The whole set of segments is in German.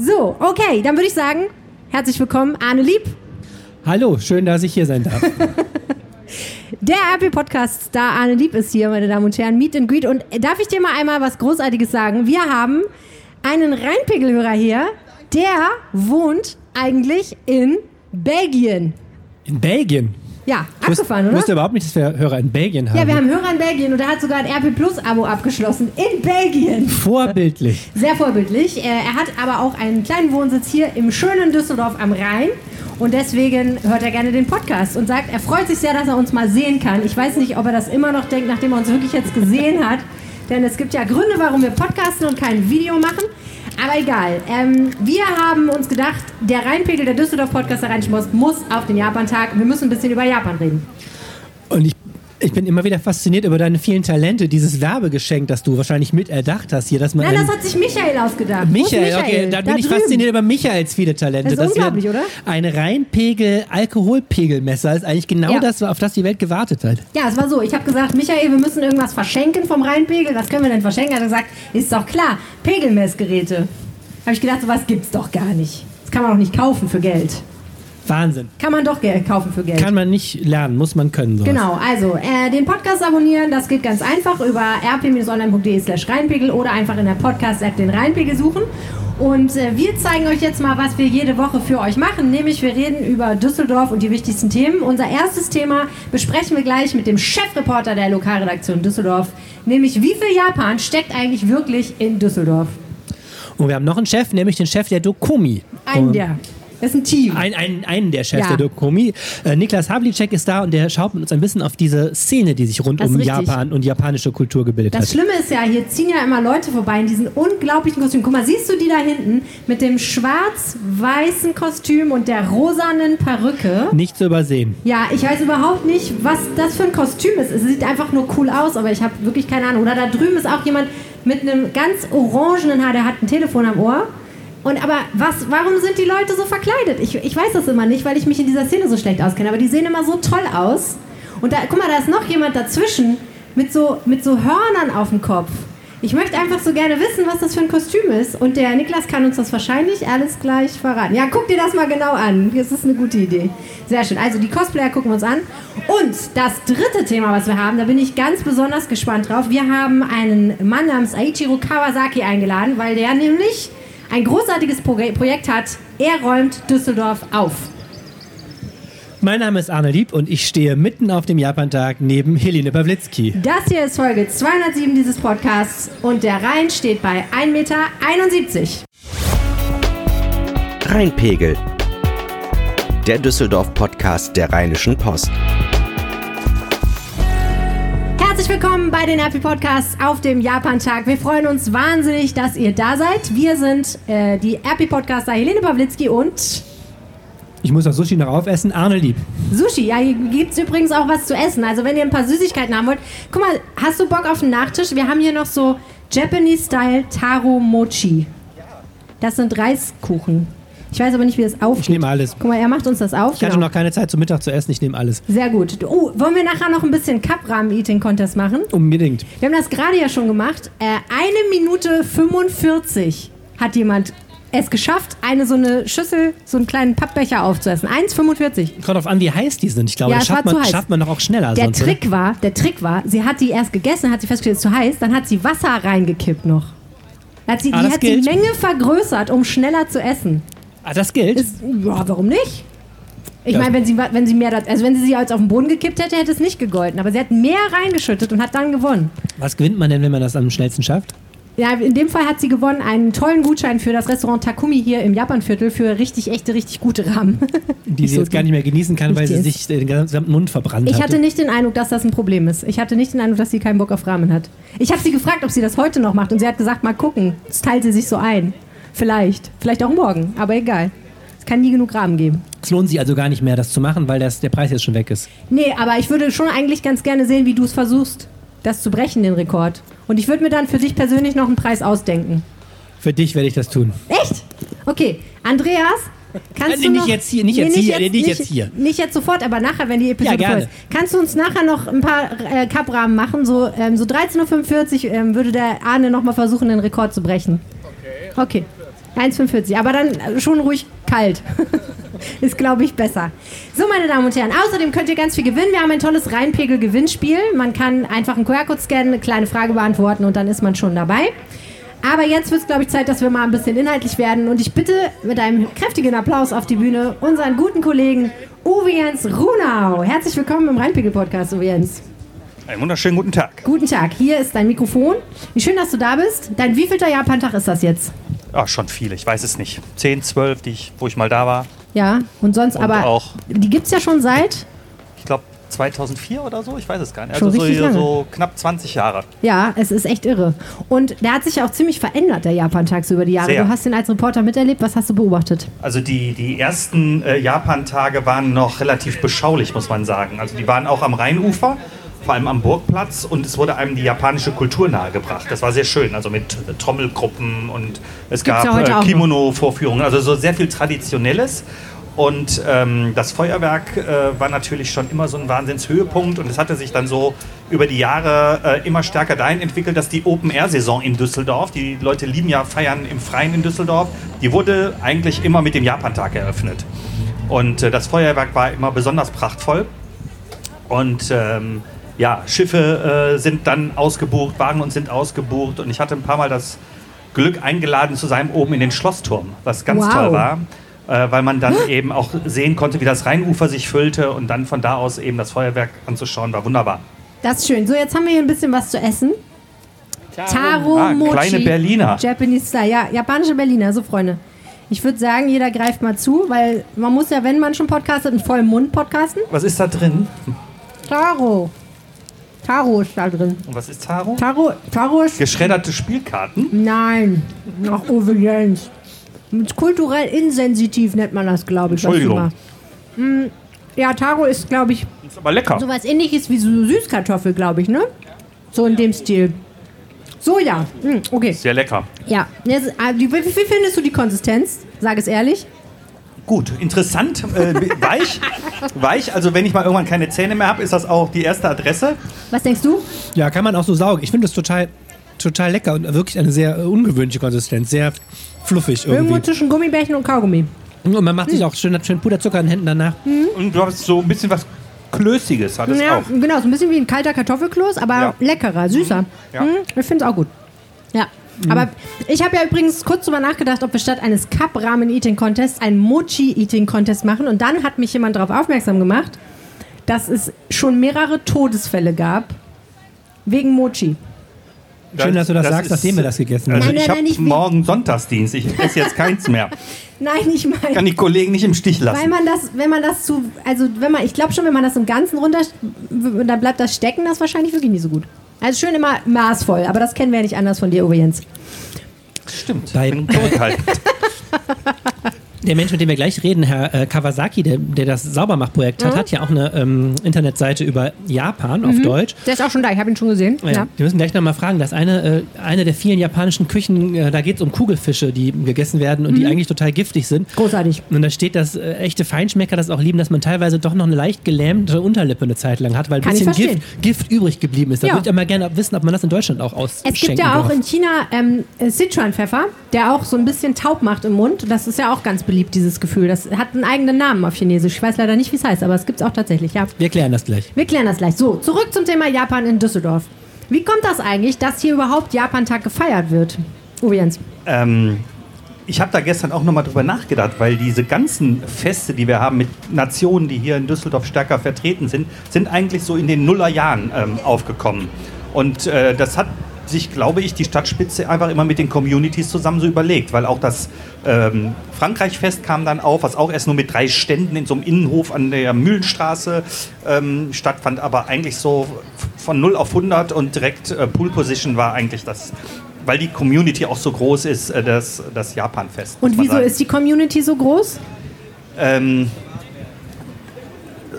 So, okay, dann würde ich sagen, herzlich willkommen, Arne Lieb. Hallo, schön, dass ich hier sein darf. Der RP-Podcast-Star Arne Lieb ist hier, meine Damen und Herren, Meet and Greet. Und darf ich dir mal einmal was Großartiges sagen? Wir haben einen Rheinpegelhörer hier, der wohnt eigentlich in Belgien. In Belgien? Ja, Ich abgefahren, oder? wusste überhaupt nicht, dass wir Hörer in Belgien haben. Ja, wir haben Hörer in Belgien und er hat sogar ein RP Plus-Abo abgeschlossen. In Belgien. Vorbildlich. Sehr vorbildlich. Äh, Er hat aber auch einen kleinen Wohnsitz hier im schönen Düsseldorf am Rhein. Und deswegen hört er gerne den Podcast und sagt, er freut sich sehr, dass er uns mal sehen kann. Ich weiß nicht, ob er das immer noch denkt, nachdem er uns wirklich jetzt gesehen hat. Denn es gibt ja Gründe, warum wir podcasten und kein Video machen. Aber egal. Ähm, wir haben uns gedacht, der Rheinpegel der Düsseldorf Podcast der Rheinischen Post muss auf den Japan-Tag. Wir müssen ein bisschen über Japan reden. Und ich, ich bin immer wieder fasziniert über deine vielen Talente, dieses Werbegeschenk, das du wahrscheinlich mit erdacht hast hier, dass man Nein, das hat sich Michael ausgedacht. Ist Michael, okay, dann Da bin ich drüben. fasziniert über Michaels viele Talente. Das ist wir unglaublich, oder? Ein Reinpegel Alkoholpegelmesser ist eigentlich genau Ja. das, auf das die Welt gewartet hat. Ja, es war so. Ich habe gesagt, Michael, wir müssen irgendwas verschenken vom Rheinpegel. Was können wir denn verschenken? Hat er gesagt, ist doch klar, Pegelmessgeräte. Habe ich gedacht, sowas gibt's doch gar nicht. Das kann man doch nicht kaufen für Geld. Wahnsinn. Kann man doch kaufen für Geld. Kann man nicht lernen, muss man können. Sowas. Genau, also äh, den Podcast abonnieren, das geht ganz einfach über rp-online.de slash Rheinpegel oder einfach in der Podcast-App den Rheinpegel suchen. Und äh, wir zeigen euch jetzt mal, was wir jede Woche für euch machen. Nämlich wir reden über Düsseldorf und die wichtigsten Themen. Unser erstes Thema besprechen wir gleich mit dem Chefreporter der Lokalredaktion Düsseldorf. Nämlich wie viel Japan steckt eigentlich wirklich in Düsseldorf? Und wir haben noch einen Chef, nämlich den Chef der Dokomi. Einen Und- der. Das ist ein Team. Ein, ein, einen der Chefs Ja. der Dokomi. Äh, Niklas Havlicek ist da und der schaut mit uns ein bisschen auf diese Szene, die sich rund Das um. Japan und japanische Kultur gebildet Das hat. Schlimme ist ja, hier ziehen ja immer Leute vorbei in diesen unglaublichen Kostümen. Guck mal, siehst du die da hinten mit dem schwarz-weißen Kostüm und der rosanen Perücke? Nicht zu übersehen. Ja, ich weiß überhaupt nicht, was das für ein Kostüm ist. Es sieht einfach nur cool aus, aber ich habe wirklich keine Ahnung. Oder da drüben ist auch jemand mit einem ganz orangenen Haar, der hat ein Telefon am Ohr. Und aber was, warum sind die Leute so verkleidet? Ich, ich weiß das immer nicht, weil ich mich in dieser Szene so schlecht auskenne. Aber die sehen immer so toll aus. Und da, guck mal, da ist noch jemand dazwischen mit so, mit so Hörnern auf dem Kopf. Ich möchte einfach so gerne wissen, was das für ein Kostüm ist. Und der Niklas kann uns das wahrscheinlich alles gleich verraten. Ja, guck dir das mal genau an. Das ist eine gute Idee. Sehr schön. Also die Cosplayer gucken wir uns an. Und das dritte Thema, was wir haben, da bin ich ganz besonders gespannt drauf. Wir haben einen Mann namens Aichiro Kawasaki eingeladen, weil der nämlich ein großartiges Pro Projekt hat. Er räumt Düsseldorf auf. Mein Name ist Arne Lieb und ich stehe mitten auf dem Japantag neben Helene Pawlitzki. Das hier ist Folge 207 dieses Podcasts und der Rhein steht bei 1,71 Meter. Rheinpegel. Der Düsseldorf-Podcast der Rheinischen Post. Herzlich willkommen bei den Happy Podcasts auf dem Japan-Tag. Wir freuen uns wahnsinnig, dass ihr da seid. Wir sind äh, die Happy Podcaster Helene Pawlitzki und Ich muss das Sushi noch aufessen. Arne Lieb. Sushi. Ja, hier gibt es übrigens auch was zu essen. Also wenn ihr ein paar Süßigkeiten haben wollt. Guck mal, hast du Bock auf einen Nachtisch? Wir haben hier noch so Japanese-Style Taro Mochi. Das sind Reiskuchen. Ich weiß aber nicht, wie das aufgeht. Ich nehme alles. Guck mal, er macht uns das auf. Ich hatte Genau. noch keine Zeit zum Mittag zu essen. Ich nehme alles. Sehr gut. Oh, wollen wir nachher noch ein bisschen Cup-Rahmen-Eating-Contest machen? Unbedingt. Wir haben das gerade ja schon gemacht. Äh, eine Minute 45 hat jemand es geschafft, eine so eine Schüssel, so einen kleinen Pappbecher aufzuessen. 1,45. Kommt drauf an, wie heiß die sind. Ich glaube, Ja, das schafft man, schafft man doch auch schneller. Der sonst, oder? Trick war, der Trick war, sie hat die erst gegessen, hat sie festgestellt, es ist zu heiß, dann hat sie Wasser reingekippt noch. Hat sie, Ah, die hat die gilt. Menge vergrößert, um schneller zu essen. Ah, das gilt. Ist, ja, warum nicht? Ich meine, wenn sie, wenn sie mehr, also wenn sie sie jetzt auf den Boden gekippt hätte, hätte es nicht gegolten. Aber sie hat mehr reingeschüttet und hat dann gewonnen. Was gewinnt man denn, wenn man das am schnellsten schafft? Ja, in dem Fall hat sie gewonnen einen tollen Gutschein für das Restaurant Takumi hier im Japanviertel für richtig echte, richtig gute Rahmen. Die sie jetzt gar nicht mehr genießen kann, weil sie sich den gesamten Mund verbrannt Ich hatte. hatte nicht den Eindruck, dass das ein Problem ist. Ich hatte nicht den Eindruck, dass sie keinen Bock auf Ramen hat. Ich habe sie gefragt, ob sie das heute noch macht und sie hat gesagt, mal gucken. Das teilt sie sich so ein. Vielleicht. Vielleicht auch morgen, aber egal. Es kann nie genug Rahmen geben. Es lohnt sich also gar nicht mehr, das zu machen, weil das, der Preis jetzt schon weg ist. Nee, aber ich würde schon eigentlich ganz gerne sehen, wie du es versuchst, das zu brechen, den Rekord. Und ich würde mir dann für dich persönlich noch einen Preis ausdenken. Für dich werde ich das tun. Echt? Okay, Andreas, kannst Äh, du nicht noch, jetzt hier, nicht jetzt hier, nicht jetzt hier. Nicht jetzt sofort, aber nachher, wenn die Episode Ja, gerne. voll ist. Kannst du uns nachher noch ein paar äh, Cup-Rahmen machen? So, ähm, so 13.45 Uhr ähm, würde der Arne nochmal versuchen, den Rekord zu brechen. Okay. Okay. 1,45. Aber dann schon ruhig kalt. ist, glaube ich, besser. So, meine Damen und Herren, außerdem könnt ihr ganz viel gewinnen. Wir haben ein tolles Rheinpegel-Gewinnspiel. Man kann einfach einen QR-Code scannen, eine kleine Frage beantworten und dann ist man schon dabei. Aber jetzt wird es, glaube ich, Zeit, dass wir mal ein bisschen inhaltlich werden. Und ich bitte mit einem kräftigen Applaus auf die Bühne unseren guten Kollegen Uwe Jens Runau. Herzlich willkommen im Rheinpegel-Podcast, Uwe Jens. Einen wunderschönen guten Tag. Guten Tag, hier ist dein Mikrofon. Wie schön, dass du da bist. Dein wievielter Japan-Tag ist das jetzt? Ach, schon viele, ich weiß es nicht. Zehn, zwölf, die ich, wo ich mal da war. Ja, und sonst Und aber. auch- Die gibt es ja schon seit. Ich glaube 2004 oder so, ich weiß es gar nicht. Schon Also so, so knapp 20 Jahre. Ja, es ist echt irre. Und der hat sich ja auch ziemlich verändert, der Japan-Tag, so über die Jahre. Sehr. Du hast ihn als Reporter miterlebt. Was hast du beobachtet? Also die, die ersten äh, Japan-Tage waren noch relativ beschaulich, muss man sagen. Also die waren auch am Rheinufer, vor allem am Burgplatz und es wurde einem die japanische Kultur nahegebracht. Das war sehr schön, also mit äh, Trommelgruppen und es Gibt's gab ja äh. Kimono-Vorführungen, also so sehr viel Traditionelles. Und ähm, das Feuerwerk äh, war natürlich schon immer so ein Wahnsinnshöhepunkt und es hatte sich dann so über die Jahre äh, immer stärker dahin entwickelt, dass die Open-Air-Saison in Düsseldorf, die Leute lieben ja Feiern im Freien in Düsseldorf, die wurde eigentlich immer mit dem Japantag eröffnet. Und äh, das Feuerwerk war immer besonders prachtvoll. Und ähm, ja, Schiffe äh, sind dann ausgebucht, Wagen und sind ausgebucht. Und ich hatte ein paar Mal das Glück, eingeladen zu sein oben in den Schlossturm, was ganz Wow. toll war, äh, weil man dann eben auch sehen konnte, wie das Rheinufer sich füllte und dann von da aus eben das Feuerwerk anzuschauen, war wunderbar. Das ist schön. So, jetzt haben wir hier ein bisschen was zu essen. Taro Ah, Mochi. kleine Berliner. Japanese Style. Ja, japanische Berliner. So, Freunde. Ich würde sagen, jeder greift mal zu, weil man muss ja, wenn man schon podcastet, einen vollen Mund podcasten. Was ist da drin? Taro. Taro ist da drin. Und was ist Taro? Taro, Taro ist... Geschredderte Spielkarten. Nein. Ach, Uwe Jens. Mit kulturell insensitiv nennt man das, glaube ich. was Entschuldigung. Hm, Ja, Taro ist, glaube ich, Ist aber lecker. sowas ähnliches wie so Süßkartoffel, glaube ich, ne? So in dem Stil. Soja. Hm, okay. Sehr lecker. Ja. Jetzt, äh, wie findest du die Konsistenz? Sag es ehrlich. Gut, interessant, äh, weich, weich. Also wenn ich mal irgendwann keine Zähne mehr habe, ist das auch die erste Adresse. Was denkst du? Ja, kann man auch so saugen. Ich finde das total, total lecker und wirklich eine sehr äh, ungewöhnliche Konsistenz. Sehr fluffig Irgendwo irgendwie. zwischen Gummibärchen und Kaugummi. Und man macht sich auch schön, schön Puderzucker in den Händen danach. Und du hast so ein bisschen was Klößiges, hat es Ja, auch. genau, so ein bisschen wie ein kalter Kartoffelkloß, aber Ja. leckerer, süßer. Ja. Hm, ich finde es auch gut. Ja. Aber ich habe ja übrigens kurz drüber nachgedacht, ob wir statt eines Cup-Ramen-Eating-Contests einen Mochi-Eating-Contest machen. Und dann hat mich jemand darauf aufmerksam gemacht, dass es schon mehrere Todesfälle gab wegen Mochi. Schön, dass du das, Das sagst, ist- nachdem wir das gegessen haben. Also Nein, ich habe morgen Sonntagsdienst. Ich esse jetzt keins mehr. Nein, ich Ich kann meine, die Kollegen nicht im Stich weil lassen. man das, wenn man das zu, also wenn man, ich glaube schon, wenn man das im Ganzen runter, dann bleibt das stecken, das ist wahrscheinlich wirklich nicht so gut. Also schön immer maßvoll, aber das kennen wir ja nicht anders von dir, Uwe Jens. Stimmt. Bei- bin zurückhaltend. Der Mensch, mit dem wir gleich reden, Herr äh, Kawasaki, der, der das Saubermachprojekt hat, hat ja auch eine ähm, Internetseite über Japan auf Deutsch. Der ist auch schon da, ich habe ihn schon gesehen. Ja. Wir müssen gleich nochmal fragen, dass eine, äh, eine der vielen japanischen Küchen, äh, da geht es um Kugelfische, die gegessen werden und die eigentlich total giftig sind. Großartig. Und da steht, dass äh, echte Feinschmecker das auch lieben, dass man teilweise doch noch eine leicht gelähmte Unterlippe eine Zeit lang hat, weil ein bisschen. Gift, Gift übrig geblieben ist. Da Ja. würde ich aber gerne wissen, ob man das in Deutschland auch ausschenken Es gibt ja auch darf. in China ähm, äh, Sichuan-Pfeffer, der auch so ein bisschen taub macht im Mund. Das ist ja auch ganz beliebt, dieses Gefühl. Das hat einen eigenen Namen auf Chinesisch. Ich weiß leider nicht, wie es heißt, aber es gibt es auch tatsächlich, ja. Wir klären das gleich. Wir klären das gleich. So, zurück zum Thema Japan in Düsseldorf. Wie kommt das eigentlich, dass hier überhaupt Japan-Tag gefeiert wird? Uwe Jens. ähm, ich habe da gestern auch nochmal drüber nachgedacht, weil diese ganzen Feste, die wir haben mit Nationen, die hier in Düsseldorf stärker vertreten sind, sind eigentlich so in den Nullerjahren ähm, aufgekommen. Und äh, das hat sich, glaube ich, die Stadtspitze einfach immer mit den Communities zusammen so überlegt, weil auch das ähm, Frankreich-Fest kam dann auf, was auch erst nur mit drei Ständen in so einem Innenhof an der Mühlenstraße ähm, stattfand, aber eigentlich so von 0 auf 100 und direkt äh, Pool Position war eigentlich das, weil die Community auch so groß ist, äh, das, das Japan-Fest. Und wieso ist die Community so groß? Ähm,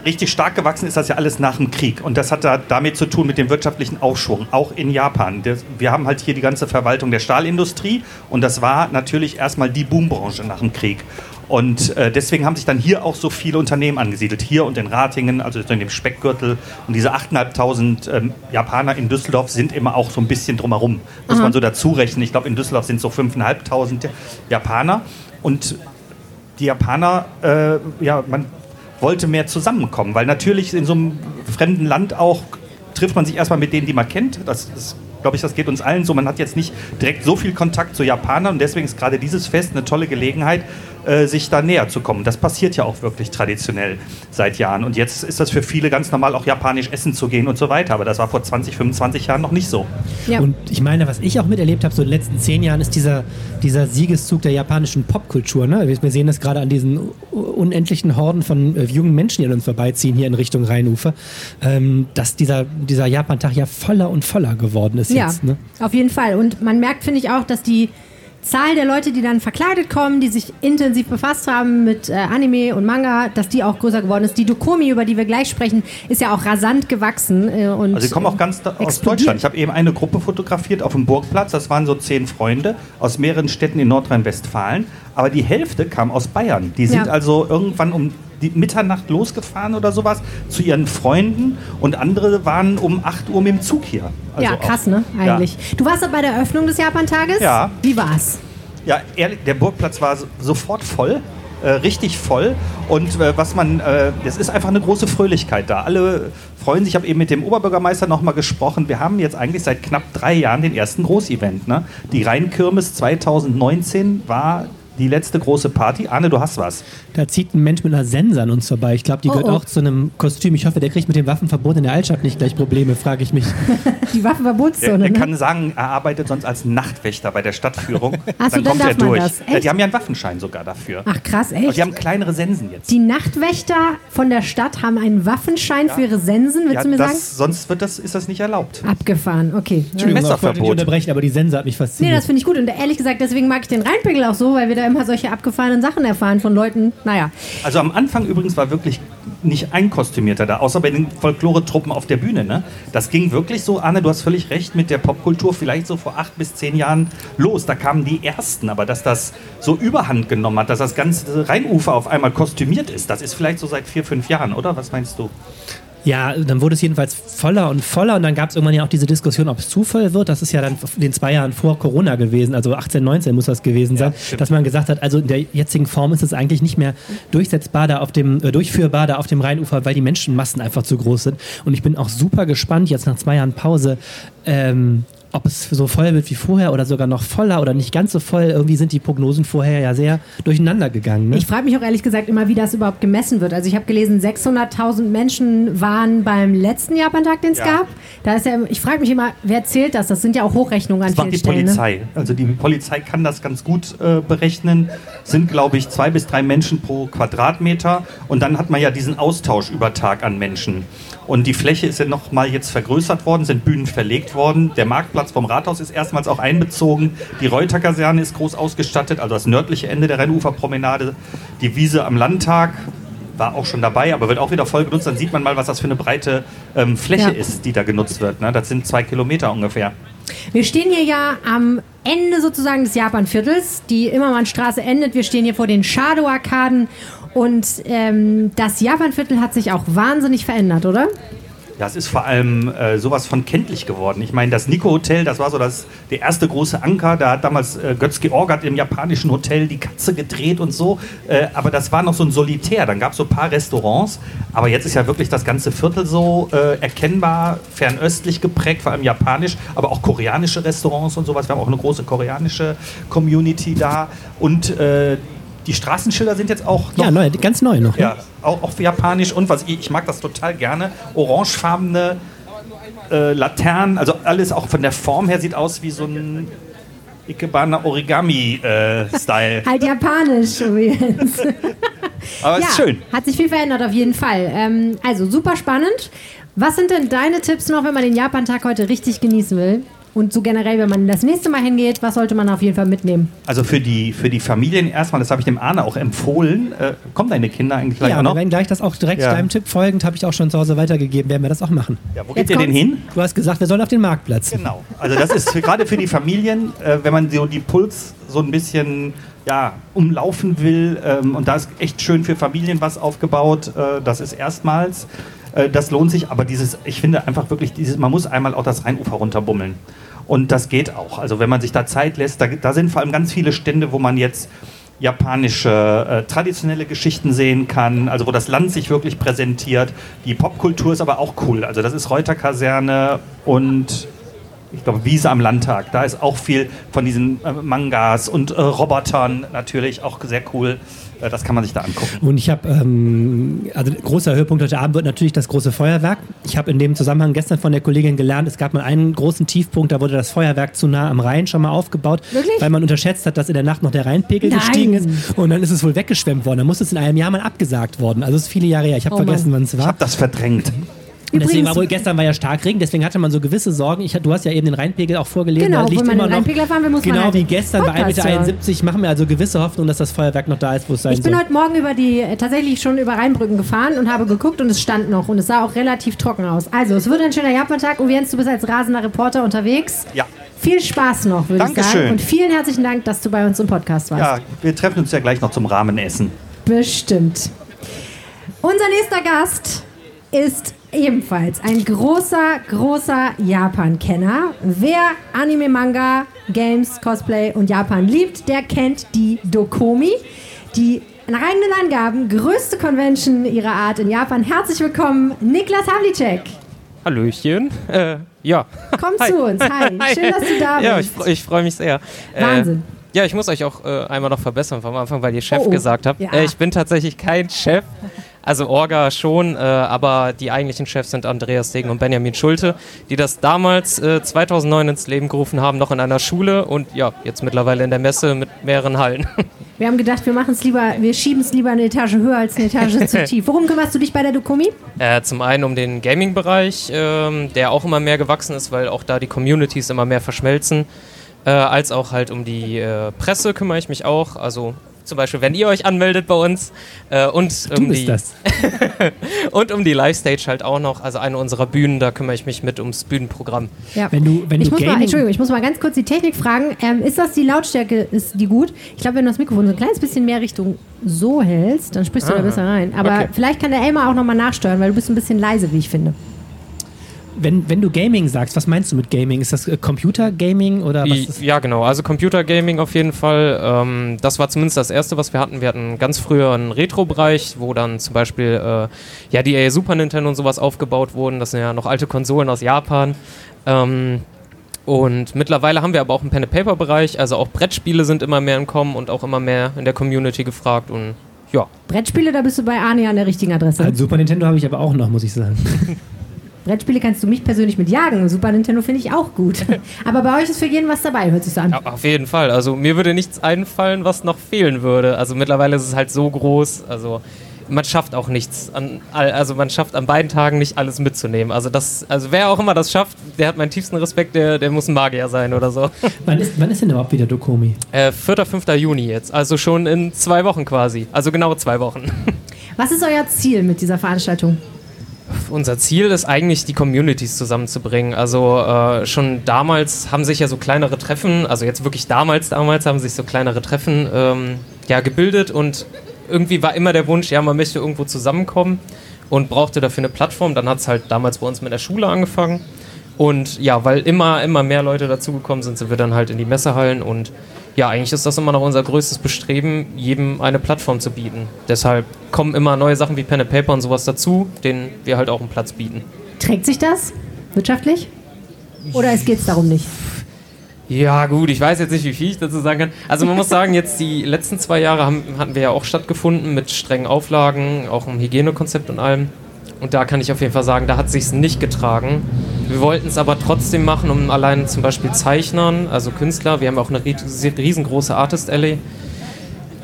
richtig stark gewachsen ist das ja alles nach dem Krieg. Und das hat da damit zu tun mit dem wirtschaftlichen Aufschwung, auch in Japan. Wir haben halt hier die ganze Verwaltung der Stahlindustrie und das war natürlich erstmal die Boombranche nach dem Krieg. Und äh, deswegen haben sich dann hier auch so viele Unternehmen angesiedelt. Hier und in Ratingen, also in dem Speckgürtel. Und diese 8.500 ähm, Japaner in Düsseldorf sind immer auch so ein bisschen drumherum. Muss Aha. man so dazu rechnen. Ich glaube, in Düsseldorf sind so 5.500 Japaner. Und die Japaner, äh, ja, man wollte mehr zusammenkommen, weil natürlich in so einem fremden Land auch trifft man sich erstmal mit denen, die man kennt. Das ist, glaube ich, das geht uns allen so. Man hat jetzt nicht direkt so viel Kontakt zu Japanern und deswegen ist gerade dieses Fest eine tolle Gelegenheit, äh, sich da näher zu kommen. Das passiert ja auch wirklich traditionell seit Jahren. Und jetzt ist das für viele ganz normal, auch japanisch essen zu gehen und so weiter. Aber das war vor 20, 25 Jahren noch nicht so. Ja. Und ich meine, was ich auch miterlebt habe, so in den letzten zehn Jahren, ist dieser, dieser Siegeszug der japanischen Popkultur. Ne? Wir wir sehen das gerade an diesen unendlichen Horden von äh, jungen Menschen, die an uns vorbeiziehen, hier in Richtung Rheinufer, ähm, dass dieser, dieser Japantag ja voller und voller geworden ist Ja, jetzt. Ne? auf jeden Fall. Und man merkt, finde ich auch, dass die Zahl der Leute, die dann verkleidet kommen, die sich intensiv befasst haben mit äh, Anime und Manga, dass die auch größer geworden ist. Die Dokomi, über die wir gleich sprechen, ist ja auch rasant gewachsen. Äh, und, Also sie kommen auch ganz da- aus. Deutschland. Ich habe eben eine Gruppe fotografiert auf dem Burgplatz. Das waren so zehn Freunde aus mehreren Städten in Nordrhein-Westfalen. Aber die Hälfte kam aus Bayern. Die sind Ja. also irgendwann um die Mitternacht losgefahren oder sowas zu ihren Freunden und andere waren um 8 Uhr mit dem Zug hier. Also ja, krass, ne? Ja. Eigentlich. Du warst ja bei der Eröffnung des Japantages. Ja. Wie war's? Ja, ehrlich, der Burgplatz war so- sofort voll. Äh, richtig voll und äh, was man, äh, es ist einfach eine große Fröhlichkeit da. Alle freuen sich. Ich habe eben mit dem Oberbürgermeister nochmal gesprochen. Wir haben jetzt eigentlich seit knapp drei Jahren den ersten Großevent. Ne? Die Rheinkirmes 2019 war die letzte große Party. Arne, du hast was. Da zieht ein Mensch mit einer Sense an uns vorbei. Ich glaube, die Oh, gehört oh. auch zu einem Kostüm. Ich hoffe, der kriegt mit dem Waffenverbot in der Altstadt nicht gleich Probleme, frage ich mich. Die Waffenverbotszone, der ne? kann sagen, er arbeitet sonst als Nachtwächter bei der Stadtführung. Ach so, dann kommt er darf man durch. das. Ja, Echt? die haben ja einen Waffenschein sogar dafür. Ach krass, Aber echt? die haben kleinere Sensen jetzt. Die Nachtwächter von der Stadt haben einen Waffenschein für ihre Sensen, willst Ja, du mir sagen? das, sonst wird das, ist das nicht erlaubt. Abgefahren, okay. Entschuldigung, ich wollte nicht unterbrechen, aber die Sense hat mich Nee, fasziniert. das finde ich gut. Und ehrlich gesagt, deswegen mag ich den Rheinpegel auch so, weil wir da immer solche abgefahrenen Sachen erfahren von Leuten. Naja, Also am Anfang übrigens war wirklich nicht ein Kostümierter da, außer bei den Folklore-Truppen auf der Bühne. Ne? Das ging wirklich so, Anne, du hast völlig recht, mit der Popkultur vielleicht so vor acht bis zehn Jahren los. Da kamen die Ersten, aber dass das so überhand genommen hat, dass das ganze Rheinufer auf einmal kostümiert ist, das ist vielleicht so seit vier, fünf Jahren, oder? Was meinst du? Ja, dann wurde es jedenfalls voller und voller und dann gab es irgendwann ja auch diese Diskussion, ob es Zufall wird. Das ist ja dann in den zwei Jahren vor Corona gewesen, also 18, 19 muss das gewesen sein, stimmt. dass man gesagt hat, also in der jetzigen Form ist es eigentlich nicht mehr durchsetzbar da auf dem, äh, durchführbar da auf dem Rheinufer, weil die Menschenmassen einfach zu groß sind. Und ich bin auch super gespannt, jetzt nach zwei Jahren Pause, ähm, ob es so voll wird wie vorher oder sogar noch voller oder nicht ganz so voll. Irgendwie sind die Prognosen vorher ja sehr durcheinander gegangen. Ne? ich frage mich auch ehrlich gesagt immer, wie das überhaupt gemessen wird. Also ich habe gelesen, 600.000 Menschen waren beim letzten Japantag, den es Ja. gab. Da ist ja, ich frage mich immer, wer zählt das? Das sind ja auch Hochrechnungen an Das macht vielen die Stellen. Ne? Polizei. Also die Polizei kann das ganz gut äh, berechnen. Sind, glaube ich, zwei bis drei Menschen pro Quadratmeter. Und dann hat man ja diesen Austausch über Tag an Menschen. Und die Fläche ist ja noch mal jetzt vergrößert worden, sind Bühnen verlegt worden. Der Marktplatz vom Rathaus ist erstmals auch einbezogen. Die Reuter-Kaserne ist groß ausgestattet, also das nördliche Ende der Rheinuferpromenade. Die Wiese am Landtag war auch schon dabei, aber wird auch wieder voll genutzt. Dann sieht man mal, was das für eine breite ähm, Fläche Ja. ist, die da genutzt wird. Ne? Das sind zwei Kilometer ungefähr. Wir stehen hier ja am Ende sozusagen des Japanviertels. Die Immermannstraße endet. Wir stehen hier vor den Shadow-Arkaden. Und ähm, das Japanviertel hat sich auch wahnsinnig verändert, oder? Ja, es ist vor allem äh, sowas von kenntlich geworden. Ich meine, das Nico Hotel, das war so das, der erste große Anker. Da hat damals äh, Götz Georg im japanischen Hotel die Katze gedreht und so. Äh, aber das war noch so ein Solitär. Dann gab es so ein paar Restaurants. Aber jetzt ist ja wirklich das ganze Viertel so äh, erkennbar fernöstlich geprägt, vor allem japanisch, aber auch koreanische Restaurants und sowas. Wir haben auch eine große koreanische Community da. Und äh, die Straßenschilder sind jetzt auch noch ja, neu, ganz neu noch. Ne? ja, auch, auch für japanisch und was ich, ich mag das total gerne, orangefarbene äh, Laternen, also alles auch von der Form her sieht aus wie so ein Ikebana Origami-Style. Halt japanisch übrigens. Aber ja, ist schön. hat sich viel verändert auf jeden Fall. Ähm, also super spannend. Was sind denn deine Tipps noch, wenn man den Japantag heute richtig genießen will? Und so generell, wenn man das nächste Mal hingeht, was sollte man auf jeden Fall mitnehmen? Also für die, für die Familien erstmal, das habe ich dem Arne auch empfohlen. Äh, kommen deine Kinder eigentlich gleich ja, auch noch? werden gleich das auch direkt Ja. deinem Tipp folgend, habe ich auch schon zu Hause weitergegeben, werden wir das auch machen. Ja, wo Jetzt geht ihr denn hin? Du hast gesagt, wir sollen auf den Marktplatz. Genau. Also das ist für, gerade für die Familien, äh, wenn man so die Puls so ein bisschen ja, umlaufen will. Ähm, und da ist echt schön für Familien was aufgebaut. Äh, das ist erstmals. Äh, das lohnt sich, aber dieses, ich finde einfach wirklich, dieses, man muss einmal auch das Rheinufer runterbummeln. Und das geht auch. Also wenn man sich da Zeit lässt, da, da sind vor allem ganz viele Stände, wo man jetzt japanische äh, traditionelle Geschichten sehen kann, also wo das Land sich wirklich präsentiert. Die Popkultur ist aber auch cool. Also das ist Reuterkaserne und ich glaube Wiese am Landtag. Da ist auch viel von diesen äh, Mangas und äh, Robotern natürlich auch sehr cool. Äh, das kann man sich da angucken. Und ich habe, ähm, also großer Höhepunkt heute Abend wird natürlich das große Feuerwerk. Ich habe in dem Zusammenhang gestern von der Kollegin gelernt, es gab mal einen großen Tiefpunkt, da wurde das Feuerwerk zu nah am Rhein schon mal aufgebaut, Wirklich? weil man unterschätzt hat, dass in der Nacht noch der Rheinpegel Nein. gestiegen ist und dann ist es wohl weggeschwemmt worden. Dann muss es in einem Jahr mal abgesagt worden. Also es ist viele Jahre her. Ich habe Oh vergessen, wann es Ich war. habe das verdrängt. Und deswegen war wohl gestern war ja Starkregen, deswegen hatte man so gewisse Sorgen. Ich, du hast ja eben den Rheinpegel auch vorgelesen. Genau, da liegt man immer noch, Rheinpegel erfahren will, muss man Genau halt wie gestern bei Podcast 1,71 Meter machen wir also gewisse Hoffnung, dass das Feuerwerk noch da ist, wo es sein Ich bin soll. heute Morgen über die, äh, tatsächlich schon über Rheinbrücken gefahren und habe geguckt und es stand noch und es sah auch relativ trocken aus. Also, es wird ein schöner Japantag und Jens, du bist als rasender Reporter unterwegs. Ja. Viel Spaß noch, würde ich sagen. Dankeschön. Und vielen herzlichen Dank, dass du bei uns im Podcast warst. Ja, wir treffen uns ja gleich noch zum Rahmenessen. Bestimmt. Unser nächster Gast ist ebenfalls ein großer, großer Japan-Kenner. Wer Anime, Manga, Games, Cosplay und Japan liebt, der kennt die Dokomi. Die nach eigenen Angaben größte Convention ihrer Art in Japan. Herzlich willkommen, Niklas Havlicek. Hallöchen. Äh, ja. Komm Hi. zu uns. Hi. Schön, dass du da Ja, ich, bist. ich freue mich sehr. Wahnsinn. Äh, ja, ich muss euch auch äh, einmal noch verbessern vom Anfang, weil ihr Chef oh. gesagt habt. Ja. Äh, ich bin tatsächlich kein Chef. Also Orga schon, äh, aber die eigentlichen Chefs sind Andreas Degen und Benjamin Schulte, die das damals äh, 2009 ins Leben gerufen haben, noch in einer Schule und ja, jetzt mittlerweile in der Messe mit mehreren Hallen. Wir haben gedacht, wir machen es lieber, wir schieben es lieber eine Etage höher als eine Etage zu tief. Worum kümmerst du dich bei der Dokomi? Äh, zum einen um den Gaming-Bereich, ähm, der auch immer mehr gewachsen ist, weil auch da die Communities immer mehr verschmelzen. Äh, als auch halt um die äh, Presse kümmere ich mich auch. Also zum Beispiel, wenn ihr euch anmeldet bei uns. Äh, und, Du um bist die, das. und um die Live-Stage halt auch noch. Also eine unserer Bühnen, da kümmere ich mich mit ums Bühnenprogramm. Ja. Wenn du, wenn ich du muss mal, Entschuldigung, ich muss mal ganz kurz die Technik fragen. Ähm, ist das die Lautstärke, ist die gut? Ich glaube, wenn du das Mikrofon so ein kleines bisschen mehr Richtung so hältst, dann sprichst du da Ah, besser rein. Aber okay. vielleicht kann der Elmar auch nochmal nachsteuern, weil du bist ein bisschen leise, wie ich finde. Wenn, wenn du Gaming sagst, was meinst du mit Gaming? Ist das äh, Computer-Gaming oder was ist Ja, genau. Also Computergaming auf jeden Fall. Ähm, das war zumindest das erste, was wir hatten. Wir hatten ganz früher einen Retro-Bereich, wo dann zum Beispiel äh, ja, die Super Nintendo und sowas aufgebaut wurden. Das sind ja noch alte Konsolen aus Japan. Ähm, und mittlerweile haben wir aber auch einen Pen-and-Paper-Bereich. Also auch Brettspiele sind immer mehr im Kommen und auch immer mehr in der Community gefragt. Und ja, Brettspiele, da bist du bei Arne an der richtigen Adresse. Also Super Nintendo habe ich aber auch noch, muss ich sagen. Brettspiele kannst du mich persönlich mit jagen. Super Nintendo finde ich auch gut. Aber bei euch ist für jeden was dabei, hört sich so an. Ja, auf jeden Fall. Also mir würde nichts einfallen, was noch fehlen würde. Also mittlerweile ist es halt so groß. Also man schafft auch nichts. An, also man schafft an beiden Tagen nicht alles mitzunehmen. Also das, also wer auch immer das schafft, der hat meinen tiefsten Respekt. Der, der muss ein Magier sein oder so. wann, ist, wann ist denn überhaupt wieder Dokomi? Äh, 4. 5. Juni jetzt. Also schon in zwei Wochen quasi. Also genau zwei Wochen. Was ist euer Ziel mit dieser Veranstaltung? Unser Ziel ist eigentlich, die Communities zusammenzubringen. Also äh, schon damals haben sich ja so kleinere Treffen, also jetzt wirklich damals, damals haben sich so kleinere Treffen ähm, ja, gebildet und irgendwie war immer der Wunsch, ja, man möchte irgendwo zusammenkommen und brauchte dafür eine Plattform. Dann hat es halt damals bei uns mit der Schule angefangen. Und ja, weil immer, immer mehr Leute dazugekommen sind, sind wir dann halt in die Messehallen und ja, eigentlich ist das immer noch unser größtes Bestreben, jedem eine Plattform zu bieten. Deshalb kommen immer neue Sachen wie Pen and Paper und sowas dazu, denen wir halt auch einen Platz bieten. Trägt sich das wirtschaftlich? Oder es geht es darum nicht? Ja, gut, ich weiß jetzt nicht, wie viel ich dazu sagen kann. Also man muss sagen, jetzt die letzten zwei Jahre haben, hatten wir ja auch stattgefunden mit strengen Auflagen, auch im Hygienekonzept und allem. Und da kann ich auf jeden Fall sagen, da hat sich's nicht getragen. Wir wollten es aber trotzdem machen, um allein zum Beispiel Zeichnern, also Künstler, wir haben auch eine ries- riesengroße Artist Alley,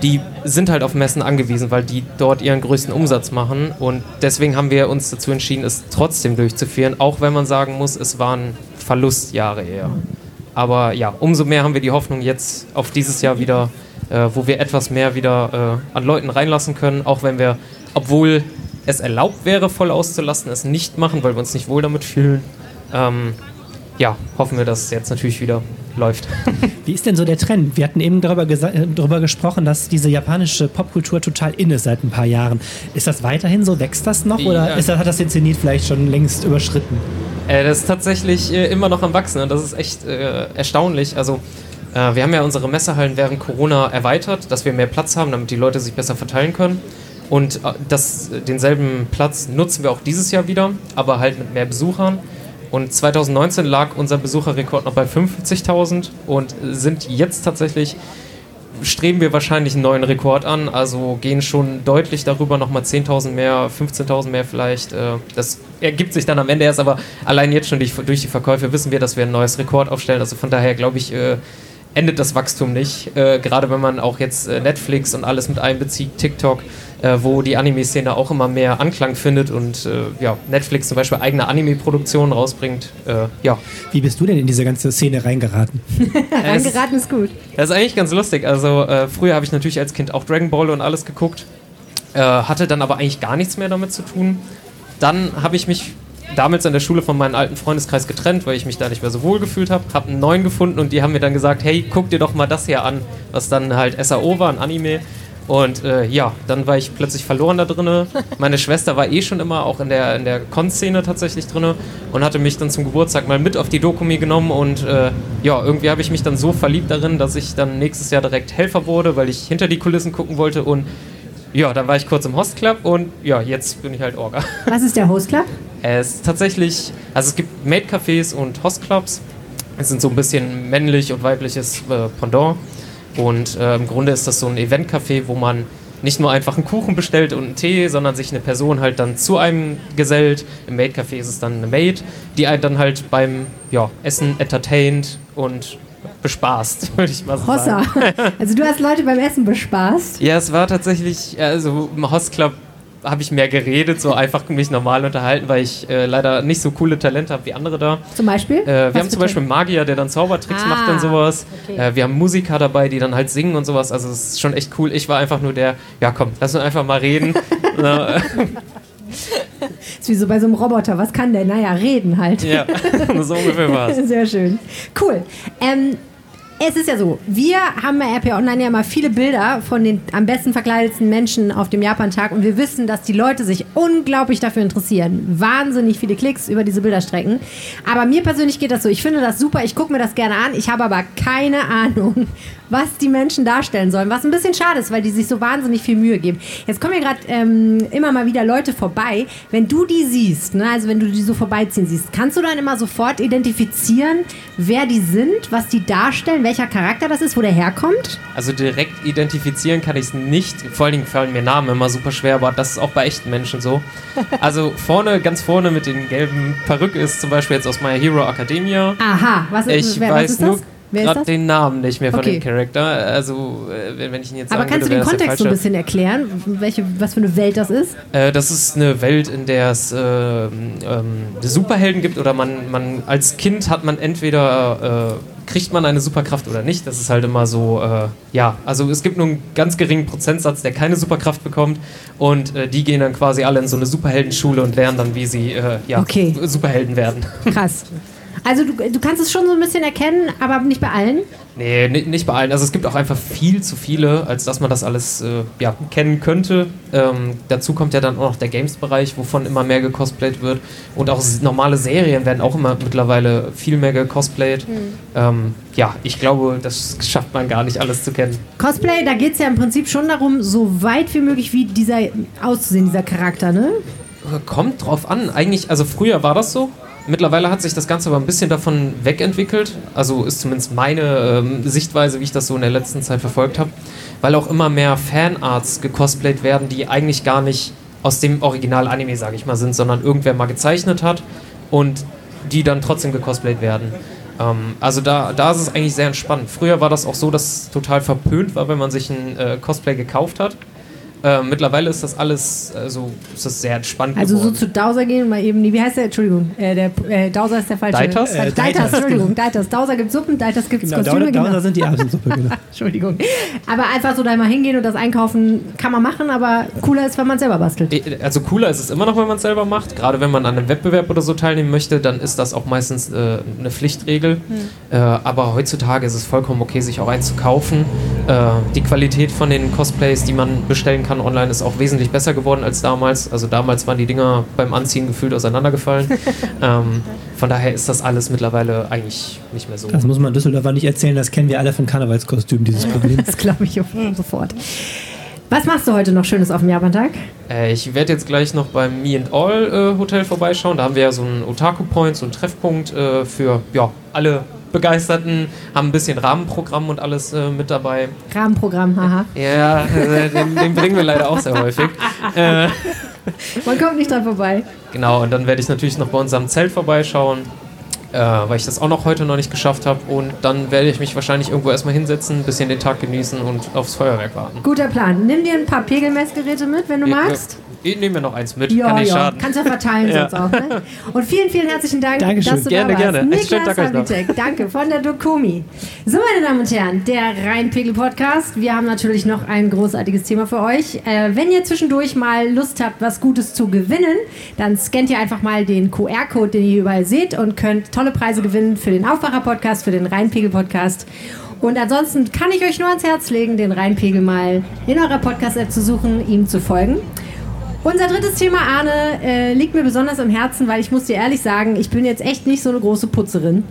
die sind halt auf Messen angewiesen, weil die dort ihren größten Umsatz machen. Und deswegen haben wir uns dazu entschieden, es trotzdem durchzuführen, auch wenn man sagen muss, es waren Verlustjahre eher. Aber ja, umso mehr haben wir die Hoffnung jetzt auf dieses Jahr wieder, äh, wo wir etwas mehr wieder äh, an Leuten reinlassen können, auch wenn wir, obwohl es erlaubt wäre, voll auszulassen, es nicht machen, weil wir uns nicht wohl damit fühlen. Ähm, ja, hoffen wir, dass es jetzt natürlich wieder läuft. Wie ist denn so der Trend? Wir hatten eben darüber, äh, darüber gesprochen, dass diese japanische Popkultur total in ist seit ein paar Jahren. Ist das weiterhin so? Wächst das noch? Oder das, hat das den Zenit vielleicht schon längst überschritten? Äh, das ist tatsächlich äh, immer noch am Wachsen und das ist echt äh, erstaunlich. Also, äh, wir haben ja unsere Messehallen während Corona erweitert, dass wir mehr Platz haben, damit die Leute sich besser verteilen können. Und äh, das, denselben Platz nutzen wir auch dieses Jahr wieder, aber halt mit mehr Besuchern. Und 2019 lag unser Besucherrekord noch bei 50.000 und sind jetzt tatsächlich streben wir wahrscheinlich einen neuen Rekord an, also gehen schon deutlich darüber, nochmal 10.000 mehr, 15.000 mehr vielleicht. äh, Das ergibt sich dann am Ende erst, aber allein jetzt schon durch, die Verkäufe wissen wir, dass wir ein neues Rekord aufstellen. Also von daher glaube ich, äh, endet das Wachstum nicht. Äh, Gerade wenn man auch jetzt äh, Netflix und alles mit einbezieht, TikTok, äh, wo die Anime-Szene auch immer mehr Anklang findet und äh, ja, Netflix zum Beispiel eigene Anime-Produktionen rausbringt. Äh, ja, Wie bist du denn in diese ganze Szene reingeraten? Reingeraten ist gut. das ist eigentlich ganz lustig. Also äh, früher habe ich natürlich als Kind auch Dragon Ball und alles geguckt, äh, hatte dann aber eigentlich gar nichts mehr damit zu tun. Dann habe ich mich damals an der Schule von meinem alten Freundeskreis getrennt, weil ich mich da nicht mehr so wohl gefühlt habe. Habe einen neuen gefunden und die haben mir dann gesagt, hey, guck dir doch mal das hier an, was dann halt SAO war, ein Anime. Und äh, ja, dann war ich plötzlich verloren da drinne. Meine Schwester war eh schon immer auch in der, in der Con-Szene tatsächlich drinne und hatte mich dann zum Geburtstag mal mit auf die Dokumi genommen und äh, ja, irgendwie habe ich mich dann so verliebt darin, dass ich dann nächstes Jahr direkt Helfer wurde, weil ich hinter die Kulissen gucken wollte und ja, dann war ich kurz im Hostclub und ja, jetzt bin ich halt Orga. Was ist der Host Club? Es ist tatsächlich, also es gibt Maid-Cafés und Hostclubs. Es sind so ein bisschen männlich und weibliches äh, Pendant. Und äh, im Grunde ist das so ein Event-Café, wo man nicht nur einfach einen Kuchen bestellt und einen Tee, sondern sich eine Person halt dann zu einem gesellt. Im Maid-Café ist es dann eine Maid, die einen dann halt beim ja, Essen entertaint und bespaßt, würde ich mal so Hossa. sagen. Also du hast Leute beim Essen bespaßt. Ja, es war tatsächlich, also im Hostclub habe ich mehr geredet, so einfach mich normal unterhalten, weil ich äh, leider nicht so coole Talente habe wie andere da. Zum Beispiel? Äh, wir Was haben zum Beispiel einen Magier, der dann Zaubertricks Ah, macht und sowas. okay. Äh, wir haben Musiker dabei, die dann halt singen und sowas. Also es ist schon echt cool. Ich war einfach nur der, ja komm, lass uns einfach mal reden. Ist wie so bei so einem Roboter. Was kann der? Naja, reden halt. ja, so ungefähr war es. Sehr schön. Cool. Ähm, es ist ja so, wir haben bei RP Online ja immer viele Bilder von den am besten verkleidetsten Menschen auf dem Japan-Tag und wir wissen, dass die Leute sich unglaublich dafür interessieren. Wahnsinnig viele Klicks über diese Bilderstrecken. Aber mir persönlich geht das so, ich finde das super, ich gucke mir das gerne an, ich habe aber keine Ahnung, was die Menschen darstellen sollen, was ein bisschen schade ist, weil die sich so wahnsinnig viel Mühe geben. Jetzt kommen hier gerade ähm, immer mal wieder Leute vorbei. Wenn du die siehst, ne, also wenn du die so vorbeiziehen siehst, kannst du dann immer sofort identifizieren, wer die sind, was die darstellen, welcher Charakter das ist, wo der herkommt? Also direkt identifizieren kann ich es nicht. Vor allen Dingen fallen mir Namen immer super schwer, aber das ist auch bei echten Menschen so. Also vorne, ganz vorne mit den gelben Perücke ist zum Beispiel jetzt aus My Hero Academia. Aha, was ist, Ich wer, was weiß ist nur das? Gerade den Namen nicht mehr von Okay. dem Charakter. Also, äh, wenn ich ihn jetzt Aber kannst du würde, den das der Kontext so ein bisschen erklären, welche, was für eine Welt das ist? Äh, das ist eine Welt, in der es äh, ähm, Superhelden gibt oder man, man als Kind hat man entweder äh, kriegt man eine Superkraft oder nicht. Das ist halt immer so, äh, ja, also es gibt nur einen ganz geringen Prozentsatz, der keine Superkraft bekommt und äh, die gehen dann quasi alle in so eine Superheldenschule und lernen dann, wie sie äh, ja, Okay. Superhelden werden. Krass. Also du, du kannst es schon so ein bisschen erkennen, aber nicht bei allen. Nee, ni- nicht bei allen. Also es gibt auch einfach viel zu viele, als dass man das alles äh, ja, kennen könnte. Ähm, dazu kommt ja dann auch noch der Games-Bereich, wovon immer mehr gecosplayt wird. Und auch normale Serien werden auch immer mittlerweile viel mehr gecosplayt. Ähm, ja, ich glaube, das schafft man gar nicht alles zu kennen. Cosplay, da geht es ja im Prinzip schon darum, so weit wie möglich wie dieser auszusehen, dieser Charakter, ne? Kommt drauf an. Eigentlich, also früher war das so. Mittlerweile hat sich das Ganze aber ein bisschen davon wegentwickelt. Also ist zumindest meine ähm, Sichtweise, wie ich das so in der letzten Zeit verfolgt habe. Weil auch immer mehr Fanarts gecosplayt werden, die eigentlich gar nicht aus dem Original-Anime, sage ich mal, sind, sondern irgendwer mal gezeichnet hat und die dann trotzdem gecosplayt werden. Ähm, also da, da ist es eigentlich sehr entspannt. Früher war das auch so, dass es total verpönt war, wenn man sich ein äh, Cosplay gekauft hat. Äh, mittlerweile ist das alles, also ist das sehr entspannt Also so geworden. zu Dowser gehen und mal eben, wie heißt der? Entschuldigung, äh, der, äh, Dowser ist der falsche. Deiters? Äh, Äh, Deiters, Deiters, Entschuldigung, Deiters. Dowser gibt Suppen, Deiters gibt Genau, Kostüme. da, genau. sind die Abendsuppe, genau. Entschuldigung. Aber einfach so da mal hingehen und das einkaufen kann man machen, aber cooler ist, wenn man es selber bastelt. Eh, Also cooler ist es immer noch, wenn man es selber macht. Gerade wenn man an einem Wettbewerb oder so teilnehmen möchte, dann ist das auch meistens äh, eine Pflichtregel. Äh, aber heutzutage ist es vollkommen okay, sich auch eins zu kaufen. Äh, die Qualität von den Cosplays, die man bestellen kann online, ist auch wesentlich besser geworden als damals. Also damals waren die Dinger beim Anziehen gefühlt auseinandergefallen. ähm, von daher ist das alles mittlerweile eigentlich nicht mehr so. Das muss man Düsseldorfer nicht erzählen, das kennen wir alle von Karnevalskostümen, dieses Problem. Das glaube ich sofort. Was machst du heute noch Schönes auf dem Japantag? Äh, ich werde jetzt gleich noch beim Me and All äh, Hotel vorbeischauen. Da haben wir ja so einen Otaku Point, so einen Treffpunkt äh, für ja, alle Begeisterten, haben ein bisschen Rahmenprogramm und alles äh, mit dabei. Rahmenprogramm, haha. Ja, äh, den, den bringen wir leider auch sehr häufig. Äh, Man kommt nicht dran vorbei. genau, und dann werde ich natürlich noch bei unserem Zelt vorbeischauen. Äh, weil ich das auch noch heute noch nicht geschafft habe. Und dann werde ich mich wahrscheinlich irgendwo erstmal hinsetzen, ein bisschen den Tag genießen und aufs Feuerwerk warten. Guter Plan. Nimm dir ein paar Pegelmessgeräte mit, wenn du magst. Ich nehme mir noch eins mit, Ja, kann nicht ja. schaden. Kannst ja verteilen Ja. sonst auch. Ne? Und vielen, vielen herzlichen Dank, Dankeschön. dass du Gerne, da warst. gerne. Niklas noch. Habitek, danke, von der Dokumi. So, meine Damen und Herren, der Rheinpegel-Podcast. Wir haben natürlich noch ein großartiges Thema für euch. Äh, wenn ihr zwischendurch mal Lust habt, was Gutes zu gewinnen, dann scannt ihr einfach mal den QR-Code, den ihr überall seht und könnt tolle Preise gewinnen für den Aufwacher-Podcast, für den Rheinpegel-Podcast. Und ansonsten kann ich euch nur ans Herz legen, den Rheinpegel mal in eurer Podcast-App zu suchen, ihm zu folgen. Unser drittes Thema, Arne, äh, liegt mir besonders am Herzen, weil ich muss dir ehrlich sagen, ich bin jetzt echt nicht so eine große Putzerin.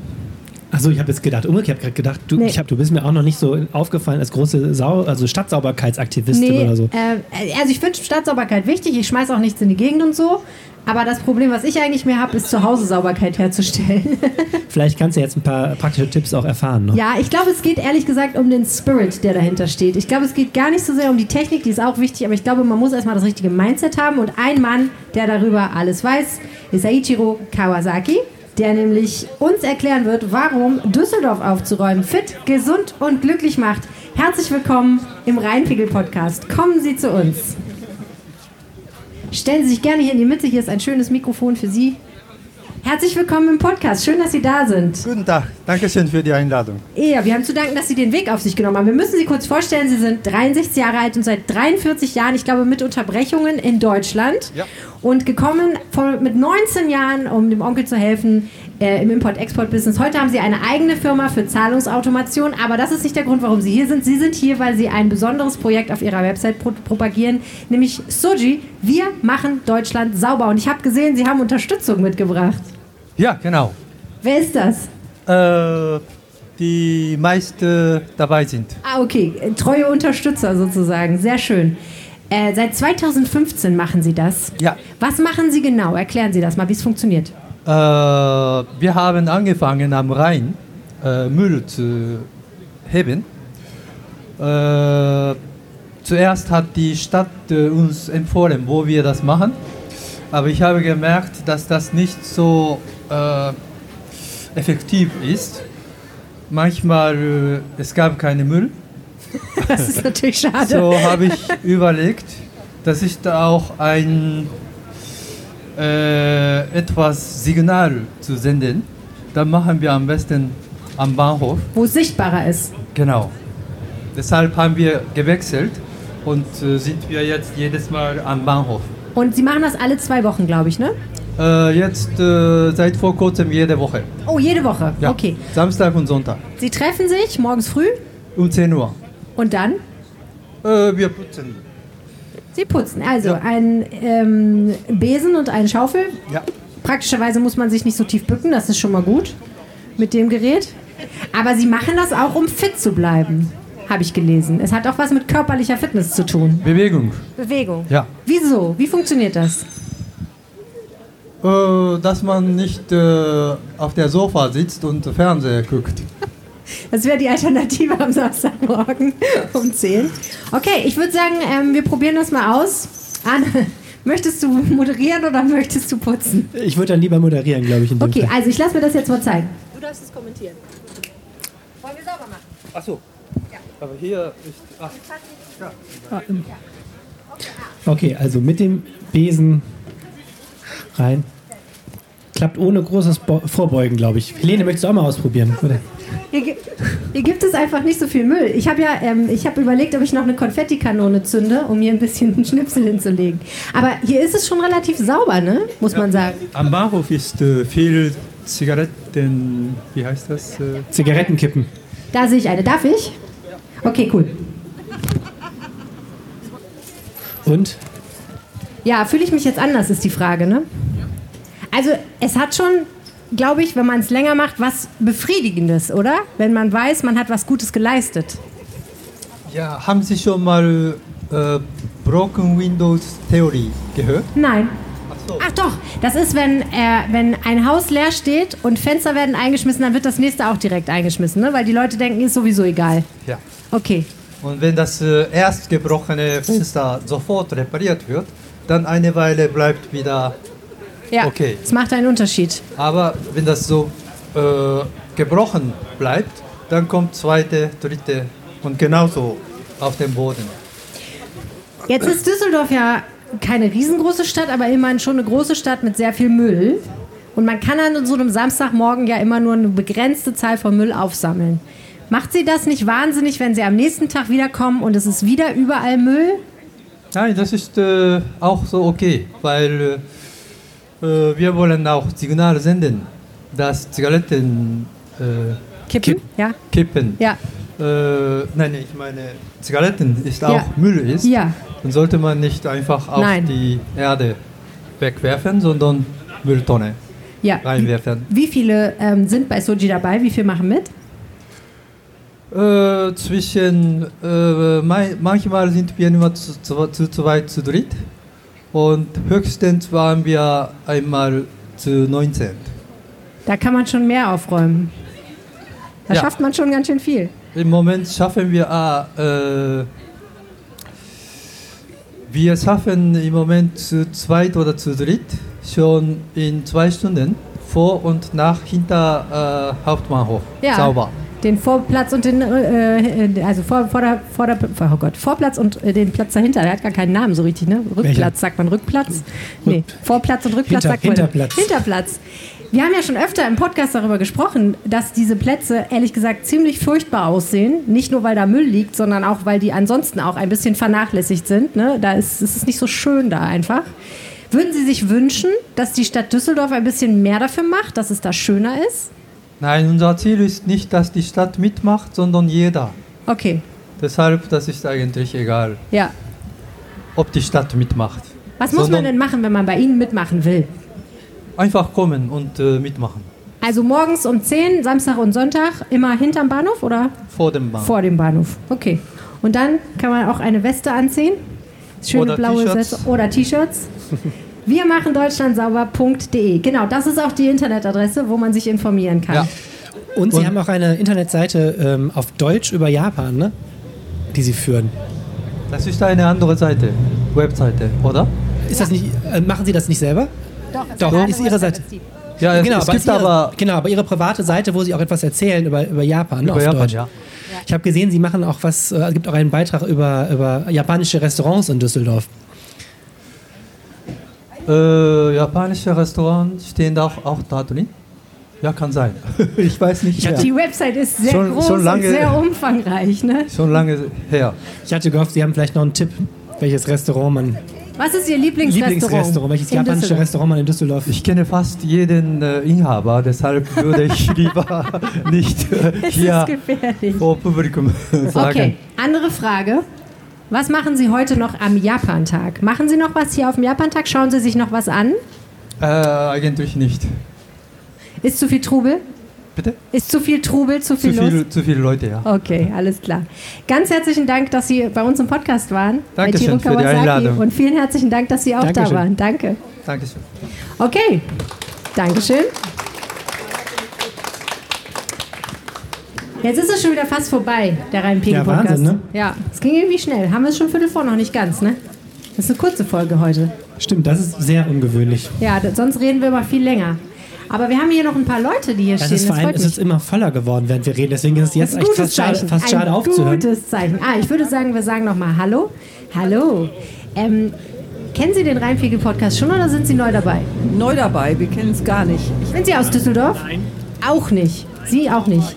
Achso, ich habe jetzt gedacht, umgekehrt, gerade gedacht, du, Nee. ich hab, du bist mir auch noch nicht so aufgefallen als große Sau also Stadtsauberkeitsaktivistin oder so. äh, also ich finde Stadtsauberkeit wichtig, ich schmeiße auch nichts in die Gegend und so. Aber das Problem, was ich eigentlich mehr habe, ist zu Hause Sauberkeit herzustellen. Vielleicht kannst du jetzt ein paar praktische Tipps auch erfahren. Ne? ja, ich glaube, es geht ehrlich gesagt um den Spirit, der dahinter steht. Ich glaube, es geht gar nicht so sehr um die Technik, die ist auch wichtig, aber ich glaube, man muss erstmal das richtige Mindset haben. Und ein Mann, der darüber alles weiß, ist Aichiro Kawasaki, der nämlich uns erklären wird, warum Düsseldorf aufzuräumen fit, gesund und glücklich macht. Herzlich willkommen im Rheinpegel-Podcast. Kommen Sie zu uns. Stellen Sie sich gerne hier in die Mitte. Hier ist ein schönes Mikrofon für Sie. Herzlich willkommen im Podcast. Schön, dass Sie da sind. Guten Tag, Dankeschön für die Einladung. Ja, wir haben zu danken, dass Sie den Weg auf sich genommen haben. Wir müssen Sie kurz vorstellen, Sie sind 63 Jahre alt und seit 43 Jahren, ich glaube, mit Unterbrechungen in Deutschland. Ja. Und gekommen mit 19 Jahren, um dem Onkel zu helfen äh, im Import-Export-Business. Heute haben Sie eine eigene Firma für Zahlungsautomation, aber das ist nicht der Grund, warum Sie hier sind. Sie sind hier, weil Sie ein besonderes Projekt auf Ihrer Website pro propagieren, nämlich Soji. Wir machen Deutschland sauber. Und ich habe gesehen, Sie haben Unterstützung mitgebracht. Ja, genau. Wer ist das? Äh, die meisten dabei sind. Ah, okay. Treue Unterstützer sozusagen. Sehr schön. Äh, seit 2015 machen Sie das. Ja. Was machen Sie genau? Erklären Sie das mal, wie es funktioniert. Äh, wir haben angefangen am Rhein äh, Müll zu heben. Äh, zuerst hat die Stadt äh, uns empfohlen, wo wir das machen. Aber ich habe gemerkt, dass das nicht so äh, effektiv ist. Manchmal äh, es gab keinen Müll. Das ist natürlich schade. So habe ich überlegt, das ist auch ein äh, etwas Signal zu senden. Dann machen wir am besten am Bahnhof. Wo es sichtbarer ist. Genau. Deshalb haben wir gewechselt und äh, sind wir jetzt jedes Mal am Bahnhof. Und Sie machen das alle zwei Wochen, glaube ich, ne? Äh, jetzt äh, seit vor kurzem jede Woche. Oh, jede Woche. Ja. Okay. Samstag und Sonntag. Sie treffen sich morgens früh Um 10 Uhr. und dann? Äh, wir putzen. Sie putzen. Also Ja. ein ähm, Besen und eine Schaufel. Ja. Praktischerweise muss man sich nicht so tief bücken, das ist schon mal gut mit dem Gerät. Aber Sie machen das auch, um fit zu bleiben, habe ich gelesen. Es hat auch was mit körperlicher Fitness zu tun. Bewegung. Bewegung. Ja. Wieso? Wie funktioniert das? Äh, dass man nicht äh, auf der Sofa sitzt und Fernseher guckt. Das wäre die Alternative am Samstagmorgen um 10. Okay, ich würde sagen, ähm, wir probieren das mal aus. Anne, möchtest du moderieren oder möchtest du putzen? Ich würde dann lieber moderieren, glaube ich. In dem Okay, Fall. also ich lasse mir das jetzt mal zeigen. Du darfst es kommentieren. Wollen wir sauber machen? Achso. Aber hier ist. Ach. Okay, also mit dem Besen rein. Klappt ohne großes Bo Vorbeugen, glaube ich. Helene, möchtest du auch mal ausprobieren? Oder? Hier, gi- hier gibt es einfach nicht so viel Müll. Ich habe ja, ähm, ich habe überlegt, ob ich noch eine Konfettikanone zünde, um hier ein bisschen Schnipsel hinzulegen. Aber hier ist es schon relativ sauber, ne? Muss man sagen. Am Bahnhof ist äh, viel Zigaretten, wie heißt das? Äh, Zigarettenkippen. Da sehe ich eine. Darf ich? Okay, cool. Und? Ja, fühle ich mich jetzt anders, ist die Frage, ne? Also, es hat schon, glaube ich, wenn man es länger macht, was Befriedigendes, oder? Wenn man weiß, man hat was Gutes geleistet. ja, haben Sie schon mal äh, Broken Windows Theory gehört? Nein. Ach so. Ach doch, das ist, wenn, äh, wenn ein Haus leer steht und Fenster werden eingeschmissen, dann wird das nächste auch direkt eingeschmissen, ne? Weil die Leute denken, ist sowieso egal. Ja. Okay. Und wenn das äh, erst gebrochene Fenster sofort repariert wird, dann eine Weile bleibt wieder. Ja. Okay. Es macht einen Unterschied. Aber wenn das so äh, gebrochen bleibt, dann kommt zweite, dritte und genauso auf dem Boden. Jetzt ist Düsseldorf ja keine riesengroße Stadt, aber immerhin schon eine große Stadt mit sehr viel Müll. Und man kann an so einem Samstagmorgen ja immer nur eine begrenzte Zahl von Müll aufsammeln. Macht Sie das nicht wahnsinnig, wenn Sie am nächsten Tag wiederkommen und es ist wieder überall Müll? Nein, das ist äh, auch so okay, weil äh, äh, wir wollen auch Signale senden, dass Zigaretten äh, Kippen? Ja. kippen. Ja. Äh, nein, ich meine, Zigaretten ist auch Ja. Müll ist. Ja. Dann sollte man nicht einfach auf Nein. die Erde wegwerfen, sondern Mülltonne Ja. reinwerfen. Wie viele ähm, sind bei Soji dabei? Wie viele machen mit? Äh, zwischen, äh, manchmal sind wir nur zu, zu, zu zweit, zu dritt und höchstens waren wir einmal zu 19. Da kann man schon mehr aufräumen. Da Ja. schafft man schon ganz schön viel. Im Moment schaffen wir, ah, äh, wir schaffen im Moment zu zweit oder zu dritt schon in zwei Stunden vor und nach hinter äh, Hauptbahnhof Ja. sauber. Den Vorplatz und den, äh, äh, also vor, vor der, vor der, oh Gott, Vorplatz und äh, den Platz dahinter. Der hat gar keinen Namen so richtig, ne? Rückplatz, Welcher? sagt man Rückplatz? Nee, Vorplatz und Rückplatz Hinter- sagt man. Hinterplatz. Hinterplatz. Wir haben ja schon öfter im Podcast darüber gesprochen, dass diese Plätze ehrlich gesagt ziemlich furchtbar aussehen. Nicht nur, weil da Müll liegt, sondern auch, weil die ansonsten auch ein bisschen vernachlässigt sind. Ne? Da ist es ist nicht so schön da einfach. Würden Sie sich wünschen, dass die Stadt Düsseldorf ein bisschen mehr dafür macht, dass es da schöner ist? Nein, unser Ziel ist nicht, dass die Stadt mitmacht, sondern jeder. Okay, Deshalb, das ist eigentlich egal, ja. ob die Stadt mitmacht. Was muss man denn machen, wenn man bei Ihnen mitmachen will? Einfach kommen und äh, mitmachen. Also morgens um 10, Samstag und Sonntag, immer hinterm Bahnhof oder Vor dem Bahn. vor dem Bahnhof? Okay. Und dann kann man auch eine Weste anziehen. Schöne Oder blaue. Weste oder T-Shirts. Wir machen deutschlandsauber.de. Genau, das ist auch die Internetadresse, wo man sich informieren kann. Ja. Und Sie Und- haben auch eine Internetseite ähm, auf Deutsch über Japan, ne? Die Sie führen. Das ist eine andere Seite, Webseite, oder? Ist das nicht, äh, machen Sie das nicht selber? Doch, Doch, ist Ihre Seite. Ja, es, genau, es aber gibt ist ihre, aber genau, aber Ihre private Seite, wo Sie auch etwas erzählen über, über Japan, ne, über auf Japan, Deutsch. ja. Ich habe gesehen, Sie machen auch was, äh, es gibt auch einen Beitrag über, über japanische Restaurants in Düsseldorf. Äh, japanische Restaurants stehen da auch, auch da drin? Ja, kann sein. ich weiß nicht Ich mehr. hatte- Die Website ist sehr Schon- groß schon lange- und sehr umfangreich. Ne? Schon lange her. Ich hatte gehofft, Sie haben vielleicht noch einen Tipp, welches Restaurant man, Was ist Ihr Lieblingsrestaurant? Lieblingsrestaurant, welches in japanische Düsseldorf? Restaurant man in Düsseldorf Ich kenne fast jeden äh, Inhaber, deshalb würde ich lieber nicht äh, Es hier ist gefährlich. vor Publikum sagen. Okay, andere Frage. Was machen Sie heute noch am Japantag? Machen Sie noch was hier auf dem Japantag? Schauen Sie sich noch was an? Äh, eigentlich nicht. Ist zu viel Trubel? Bitte? Ist zu viel Trubel, zu Zu viel los? viel, zu viele Leute, ja. Okay, alles klar. Ganz herzlichen Dank, dass Sie bei uns im Podcast waren. Dankeschön für die. Einladung. Und vielen herzlichen Dank, dass Sie auch da Dankeschön. waren. Danke. Dankeschön. Okay, Dankeschön. Jetzt ist es schon wieder fast vorbei, der Rhein-Pegel-Podcast. Ja, Wahnsinn, ne? Ja, es ging irgendwie schnell. Haben wir es schon Viertel vor, noch nicht ganz, ne? Das ist eine kurze Folge heute. Stimmt, das ist sehr ungewöhnlich. Ja, sonst reden wir immer viel länger. Aber wir haben hier noch ein paar Leute, die hier Es stehen. ist, vor allem, es ist immer voller geworden, während wir reden. Deswegen ist es jetzt Das echt fast schade, fast ein schade aufzuhören. Gutes Zeichen. Ah, ich würde sagen, wir sagen nochmal Hallo. Hallo. Ähm, kennen Sie den Rheinpegel-Podcast schon oder sind Sie neu dabei? Neu dabei, wir kennen es gar nicht. Sind Sie aus Düsseldorf? Nein. Auch nicht. Sie auch nicht.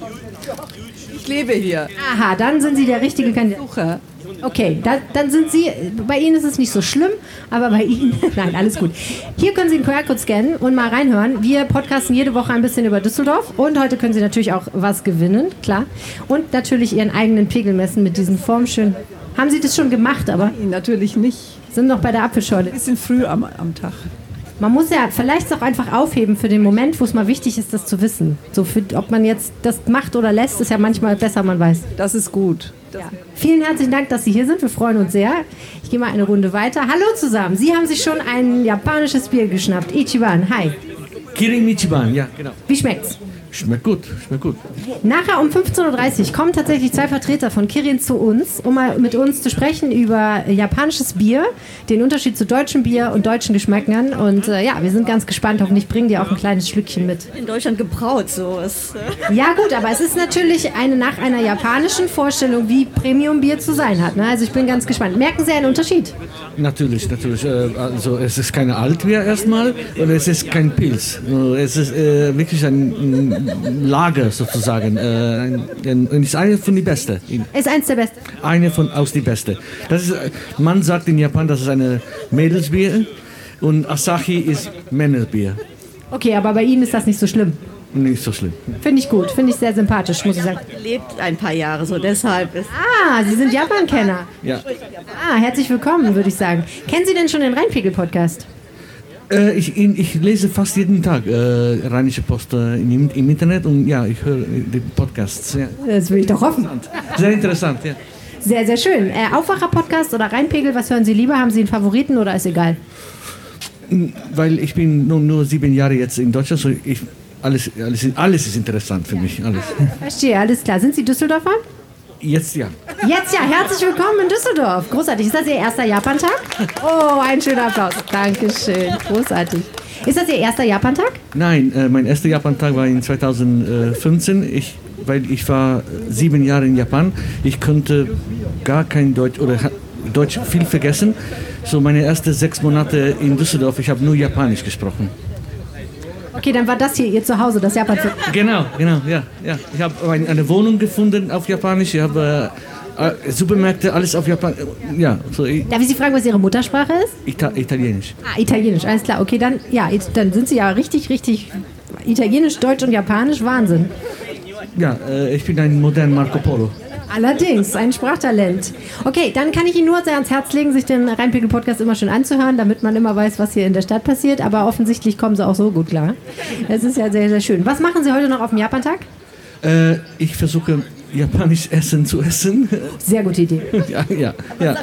Ich lebe hier. Aha, dann sind Sie der richtige Kandidat. Okay, da, dann sind Sie, bei Ihnen ist es nicht so schlimm, aber bei Ihnen, nein, alles gut. Hier können Sie den QR-Code scannen und mal reinhören. Wir podcasten jede Woche ein bisschen über Düsseldorf und heute können Sie natürlich auch was gewinnen, klar. Und natürlich Ihren eigenen Pegel messen mit diesen formschönen. Haben Sie das schon gemacht, aber Natürlich nicht. sind noch bei der Apfelschorle. Bisschen früh am, am Tag. Man muss ja vielleicht auch einfach aufheben für den Moment, wo es mal wichtig ist, das zu wissen. So für, ob man jetzt das macht oder lässt, ist ja manchmal besser, man weiß. Das ist gut. Vielen herzlichen Dank, dass Sie hier sind. Wir freuen uns sehr. Ich gehe mal eine Runde weiter. Hallo zusammen. Sie haben sich schon ein japanisches Bier geschnappt. Ichiban, hi. Kirin Ichiban, ja, genau. Wie schmeckt's? Schmeckt gut, schmeckt gut. Nachher um 15.30 Uhr kommen tatsächlich zwei Vertreter von Kirin zu uns, um mal mit uns zu sprechen über japanisches Bier, den Unterschied zu deutschem Bier und deutschen Geschmäckern. Und äh, ja, wir sind ganz gespannt. Hoffentlich bringen die auch ein kleines Schlückchen mit. in Deutschland gebraut. So. Es, Ja gut, aber es ist natürlich eine nach einer japanischen Vorstellung, wie Premium-Bier zu sein hat. Ne? Also ich bin ganz gespannt. Merken Sie einen Unterschied? Natürlich, natürlich. Äh, Also es ist keine Altbier erstmal und es ist kein Pilz. Es ist äh, wirklich ein, ein Lager sozusagen. Äh, und ist eine von die beste. Ist eins der besten. Eine von aus die beste. Das ist, man sagt in Japan, das ist eine Mädelsbier und Asahi ist Männerbier. Okay, aber bei Ihnen ist das nicht so schlimm. Nicht so schlimm. Finde ich gut, finde ich sehr sympathisch, muss ich sagen. lebt ein paar Jahre, so deshalb ist Ah, Sie sind Japan-Kenner. Ja. Ah, herzlich willkommen, würde ich sagen. Kennen Sie denn schon den Rheinpegel-Podcast? Äh, ich, ich lese fast jeden Tag äh, Rheinische Post äh, im, im Internet und ja, ich höre die Podcasts. Ja. Das will ich doch hoffen. Sehr interessant, ja. Sehr, sehr schön. Äh, Aufwacher-Podcast oder Rheinpegel, was hören Sie lieber? Haben Sie einen Favoriten oder ist egal? Weil ich bin nur, nur sieben Jahre jetzt in Deutschland, so ich, alles, alles, alles ist interessant für mich. Alles. Verstehe, alles klar. Sind Sie Düsseldorfer? Jetzt ja. Jetzt ja, herzlich willkommen in Düsseldorf. Großartig. Ist das Ihr erster Japantag? Oh, ein schöner Applaus. Dankeschön. Großartig. Ist das Ihr erster Japantag? Nein, äh, mein erster Japan-Tag war in 2015. Ich, weil ich war sieben Jahre in Japan. Ich konnte gar kein Deutsch oder Deutsch viel vergessen. So meine ersten sechs Monate in Düsseldorf, ich habe nur Japanisch gesprochen. Okay, dann war das hier Ihr Zuhause, das Japan. Genau, genau, ja. ja. Ich habe ein, eine Wohnung gefunden auf Japanisch. Ich habe äh, Supermärkte, alles auf Japanisch. Ja, so Darf ich Sie fragen, was Ihre Muttersprache ist? Ita Italienisch. Ah, Italienisch, alles klar. Okay, dann, ja, dann sind Sie ja richtig, richtig Italienisch, Deutsch und Japanisch. Wahnsinn. Ja, äh, ich bin ein moderner Marco Polo. Allerdings, ein Sprachtalent. Okay, dann kann ich Ihnen nur sehr ans Herz legen, sich den Rheinpegel-Podcast immer schön anzuhören, damit man immer weiß, was hier in der Stadt passiert. Aber offensichtlich kommen Sie auch so gut klar. Das ist ja sehr, sehr schön. Was machen Sie heute noch auf dem Japantag? Äh, ich versuche japanisch Essen zu essen. Sehr gute Idee. ja, ja, ja.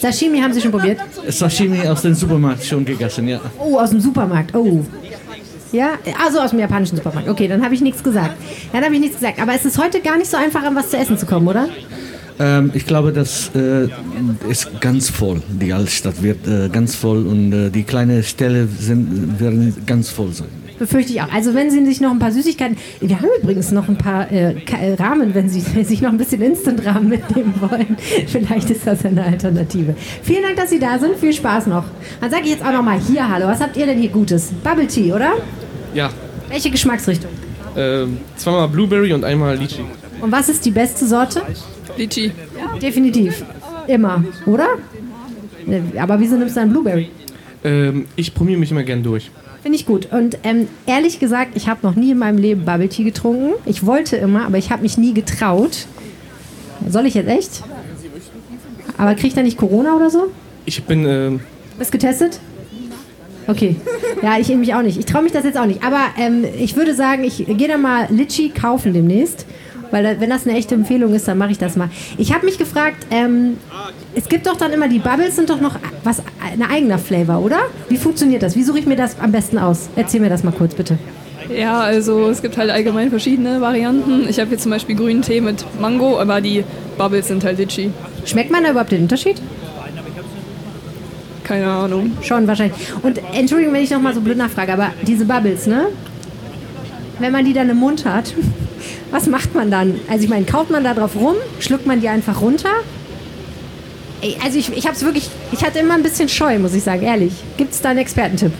Sashimi haben Sie schon probiert? Sashimi aus dem Supermarkt schon gegessen, ja. Oh, aus dem Supermarkt. Oh. Ja, also aus dem japanischen Supermarkt. Okay, dann habe ich nichts gesagt. Dann habe ich nichts gesagt. Aber es ist heute gar nicht so einfach, an was zu essen zu kommen, oder? Ähm, ich glaube, das äh, ist ganz voll. Die Altstadt wird äh, ganz voll und äh, die kleinen Ställe werden ganz voll sein. Befürchte ich auch. Also wenn Sie sich noch ein paar Süßigkeiten... Wir haben übrigens noch ein paar äh, äh, Rahmen, wenn Sie sich noch ein bisschen Instant-Rahmen mitnehmen wollen. Vielleicht ist das eine Alternative. Vielen Dank, dass Sie da sind. Viel Spaß noch. Dann sage ich jetzt auch noch mal hier Hallo. Was habt ihr denn hier Gutes? Bubble Tea, oder? Ja, Welche Geschmacksrichtung? ähm, zweimal Blueberry und einmal Lychee. Und was ist die beste Sorte? Lychee. Definitiv. Immer, oder? Aber wieso nimmst du einen Blueberry? Ähm, ich probiere mich immer gern durch. Finde ich gut. Und ähm, ehrlich gesagt, ich habe noch nie in meinem Leben Bubble Tea getrunken. Ich wollte immer, aber ich habe mich nie getraut. Soll ich jetzt echt? Aber krieg ich da nicht Corona oder so? Ich bin, ähm, Bist getestet? Okay. Ja, ich mich auch nicht. Ich traue mich das jetzt auch nicht. Aber ähm, ich würde sagen, ich gehe da mal Litchi kaufen demnächst. Weil wenn das eine echte Empfehlung ist, dann mache ich das mal. Ich habe mich gefragt, ähm, es gibt doch dann immer, die Bubbles sind doch noch was, ein eigener Flavor, oder? Wie funktioniert das? Wie suche ich mir das am besten aus? Erzähl mir das mal kurz, bitte. Ja, also es gibt halt allgemein verschiedene Varianten. Ich habe hier zum Beispiel grünen Tee mit Mango, aber die Bubbles sind halt litchi. Schmeckt man da überhaupt den Unterschied? Keine Ahnung. Schon wahrscheinlich. Und Entschuldigung, wenn ich noch mal so blöd nachfrage, aber diese Bubbles, ne? Wenn man die dann im Mund hat, was macht man dann? Also ich meine, kaut man da drauf rum? Schluckt man die einfach runter? Also ich, ich hab's wirklich, ich hatte immer ein bisschen Scheu, muss ich sagen, ehrlich. Gibt's da einen Expertentipp?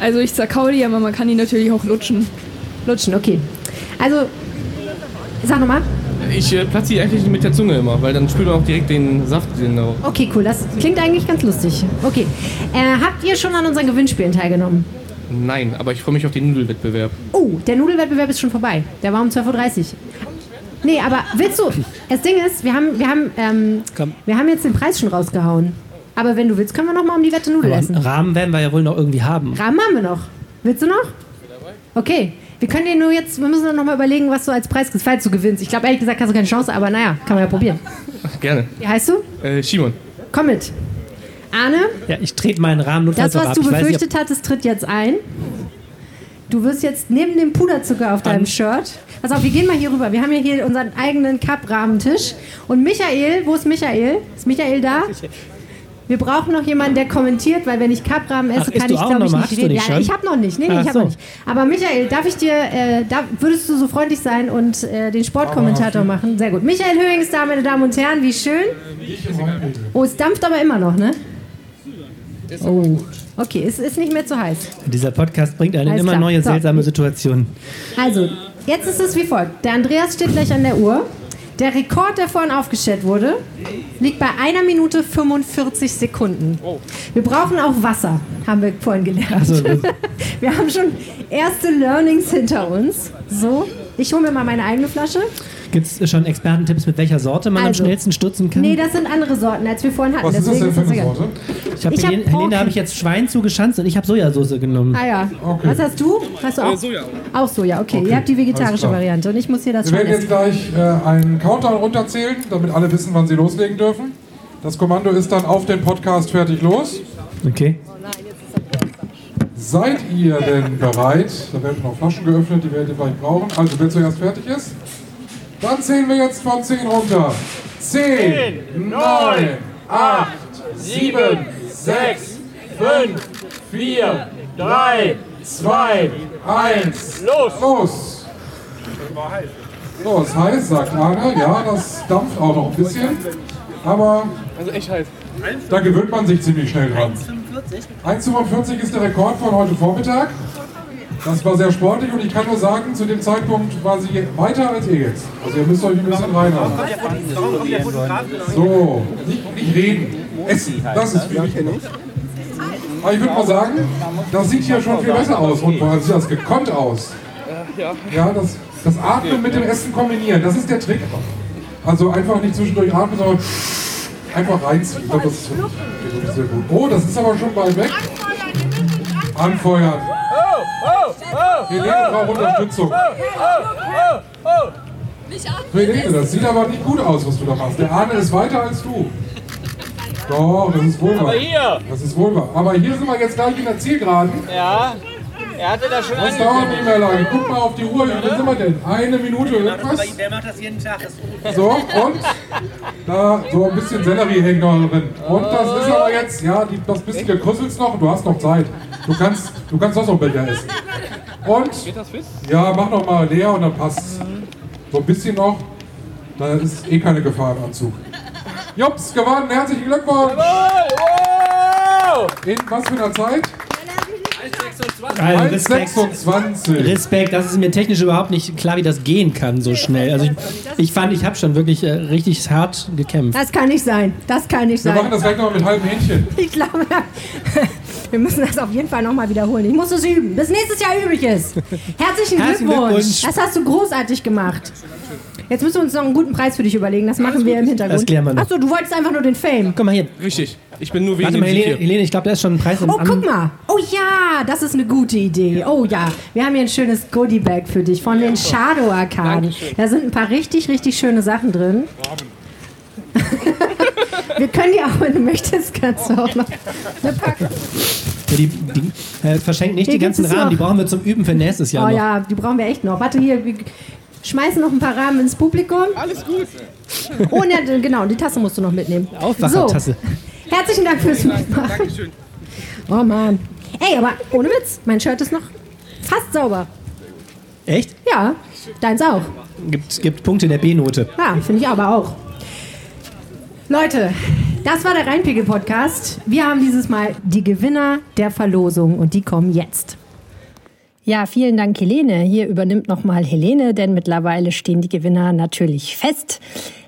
Also ich zerkau die, aber man kann die natürlich auch lutschen. Lutschen, okay. Also, sag nochmal. Ich äh, platze die eigentlich mit der Zunge immer, weil dann spürt man auch direkt den Saft. Den auch. Okay, cool. Das klingt eigentlich ganz lustig. Okay. Äh, habt ihr schon an unseren Gewinnspielen teilgenommen? Nein, aber ich freue mich auf den Nudelwettbewerb. Oh, der Nudelwettbewerb ist schon vorbei. Der war um 12.30 Uhr. Nee, aber willst du. Das Ding ist, wir haben, wir haben, ähm, wir haben jetzt den Preis schon rausgehauen. Aber wenn du willst, können wir noch mal um die Wette Nudel Aber essen. Rahmen werden wir ja wohl noch irgendwie haben. Rahmen haben wir noch. Willst du noch? Okay. Wir können dir nur jetzt, wir müssen noch mal überlegen, was du als Preis kriegst, falls du gewinnst. Ich glaube, ehrlich gesagt, hast du keine Chance, aber naja, kann man ja probieren. Gerne. Wie heißt du? Äh, Simon. Komm mit. Arne, Ja, ich trete meinen Rahmen notfalls das, was ab. du Ich weiß befürchtet hattest, tritt jetzt ein. Du wirst jetzt neben dem Puderzucker auf deinem Shirt. Pass auf, wir gehen mal hier rüber. Wir haben ja hier unseren eigenen Cup-Rahmentisch. Und Michael, wo ist Michael? Ist Michael da? Wir brauchen noch jemanden, der kommentiert, weil wenn ich Cup-Rahmen esse, Ach, kann ich, glaube ich, noch? nicht reden. nicht ja, ich habe noch nicht. Nee, nee, Ach ich habe so. noch nicht. Aber Michael, darf ich dir, äh, da, würdest du so freundlich sein und äh, den Sportkommentator machen? Sehr gut. Michael Höhing ist da, meine Damen und Herren. Wie schön. Oh, es dampft aber immer noch, ne? Oh. Okay, es ist nicht mehr zu heiß. Dieser Podcast bringt einen in Alles immer klar. neue So. seltsame Situationen. Also, jetzt ist es wie folgt. Der Andreas steht gleich an der Uhr. Der Rekord, der vorhin aufgestellt wurde, liegt bei einer Minute 45 Sekunden. Wir brauchen auch Wasser, haben wir vorhin gelernt. Also, das- wir haben schon erste Learnings hinter uns. So, ich hole mir mal meine eigene Flasche. Gibt es schon Expertentipps, mit welcher Sorte man Also. am schnellsten stutzen kann? Nee, das sind andere Sorten, als wir vorhin hatten. Was ist das denn für eine. Sorte? Ich habe Ich hab Helene, Pork- Helene habe ich jetzt Schwein zugeschanzt und ich habe Sojasauce genommen. Ah ja. Okay. Was hast du? Hast du auch? Äh, Soja. Auch Soja, okay. Okay, Ihr habt die vegetarische. Variante und ich muss hier das Wir werden jetzt gleich äh, einen Countdown runterzählen, damit alle wissen, wann sie loslegen dürfen. Das Kommando ist dann auf den Podcast fertig los. Okay. Seid ihr denn bereit? Da werden noch Flaschen geöffnet, die werdet ihr vielleicht brauchen. Also, wer zuerst fertig ist, dann zählen wir jetzt von 10 runter. 10, 9, 8, 7, 6, 5, 4, 3, 2, 1. Los! Los! So, es heiß, sagt Arne. Ja, das dampft auch noch ein bisschen. Aber Also echt heiß. da gewöhnt man sich ziemlich schnell dran. 1,45 ist der Rekord von heute Vormittag. Das war sehr sportlich und ich kann nur sagen, zu dem Zeitpunkt war sie weiter als ihr jetzt. Also ihr müsst euch ein bisschen reinhauen. So, nicht, nicht reden. Essen, das ist viel wichtiger. Aber ich würde mal sagen, das sieht hier schon viel besser aus. Und vor allem sieht das gekonnt aus. Ja, das, das Atmen mit dem Essen kombinieren, das ist der Trick. Also einfach nicht zwischendurch atmen, sondern einfach reinziehen. Ich glaube, das ist sehr gut. Oh, das ist aber schon bald weg. Anfeuern. Helene braucht Unterstützung. Helene, das sieht aber nicht gut aus, was du da machst. Der Arne ist weiter als du. Doch, das ist wohl wahr. Aber hier. Das ist wohl wahr. Aber hier sind wir jetzt gleich in der Zielgeraden. Ja, er hatte das schon Das dauert nicht mehr lange. Guck mal auf die Uhr. Wie viel sind wir denn? Eine Minute irgendwas? Der macht das jeden Tag. So, und da so ein bisschen Sellerie hängt noch drin. Und das ist aber jetzt, ja, die, das bisschen gekrüsselst noch. Du hast noch Zeit. Du kannst, du kannst auch noch Becher essen. Und, ja, mach noch mal leer und dann passt So ein bisschen noch. Da ist eh keine Gefahr im Anzug. Jups, gewonnen. Herzlichen Glückwunsch. In was für einer Zeit? Also Respekt. 1,26. Respekt, das ist mir technisch überhaupt nicht klar, wie das gehen kann so schnell. Also ich, ich fand, ich habe schon wirklich äh, richtig hart gekämpft. Das kann nicht sein. Das kann nicht Wir sein. machen das gleich noch mit halbem Hähnchen. Ich glaube, wir müssen das auf jeden Fall nochmal wiederholen. Ich muss es üben, bis nächstes Jahr übrig ist. Herzlichen Herzlichen Glückwunsch. Glückwunsch. Das hast du großartig gemacht. Jetzt müssen wir uns noch einen guten Preis für dich überlegen. Das machen wir im Hintergrund. Das klären wir noch. Achso, du wolltest einfach nur den Fame. Guck mal hier. Richtig. Ich bin nur wegen Warte mal, Helene, hier. Helene ich glaube, da ist schon ein Preis im Oh, guck mal. Oh ja, das ist eine gute Idee. Oh ja, wir haben hier ein schönes Goodie-Bag für dich von den Shadow-Arkaden. Da sind ein paar richtig, richtig schöne Sachen drin. wir können die auch, wenn du möchtest, kannst du auch noch eine packen. Ja, die, die, äh, verschenkt nicht Hier die ganzen Rahmen, noch. die brauchen wir zum Üben für nächstes Jahr Oh noch. ja, die brauchen wir echt noch. Warte hier, wir schmeißen noch ein paar Rahmen ins Publikum. Alles gut. Oh, ne, genau, die Tasse musst du noch mitnehmen. Aufwachertasse. So. Herzlichen Dank fürs Mitmachen. Dankeschön. Oh Mann. Ey, aber ohne Witz, mein Shirt ist noch fast sauber. Echt? Ja, deins auch. Gibt, gibt Punkte in der B-Note. Ja, finde ich aber auch. Leute, das war der Rheinpegel-Podcast. Wir haben dieses Mal die Gewinner der Verlosung und die kommen jetzt. Ja, vielen Dank, Helene. Hier übernimmt nochmal Helene, denn mittlerweile stehen die Gewinner natürlich fest.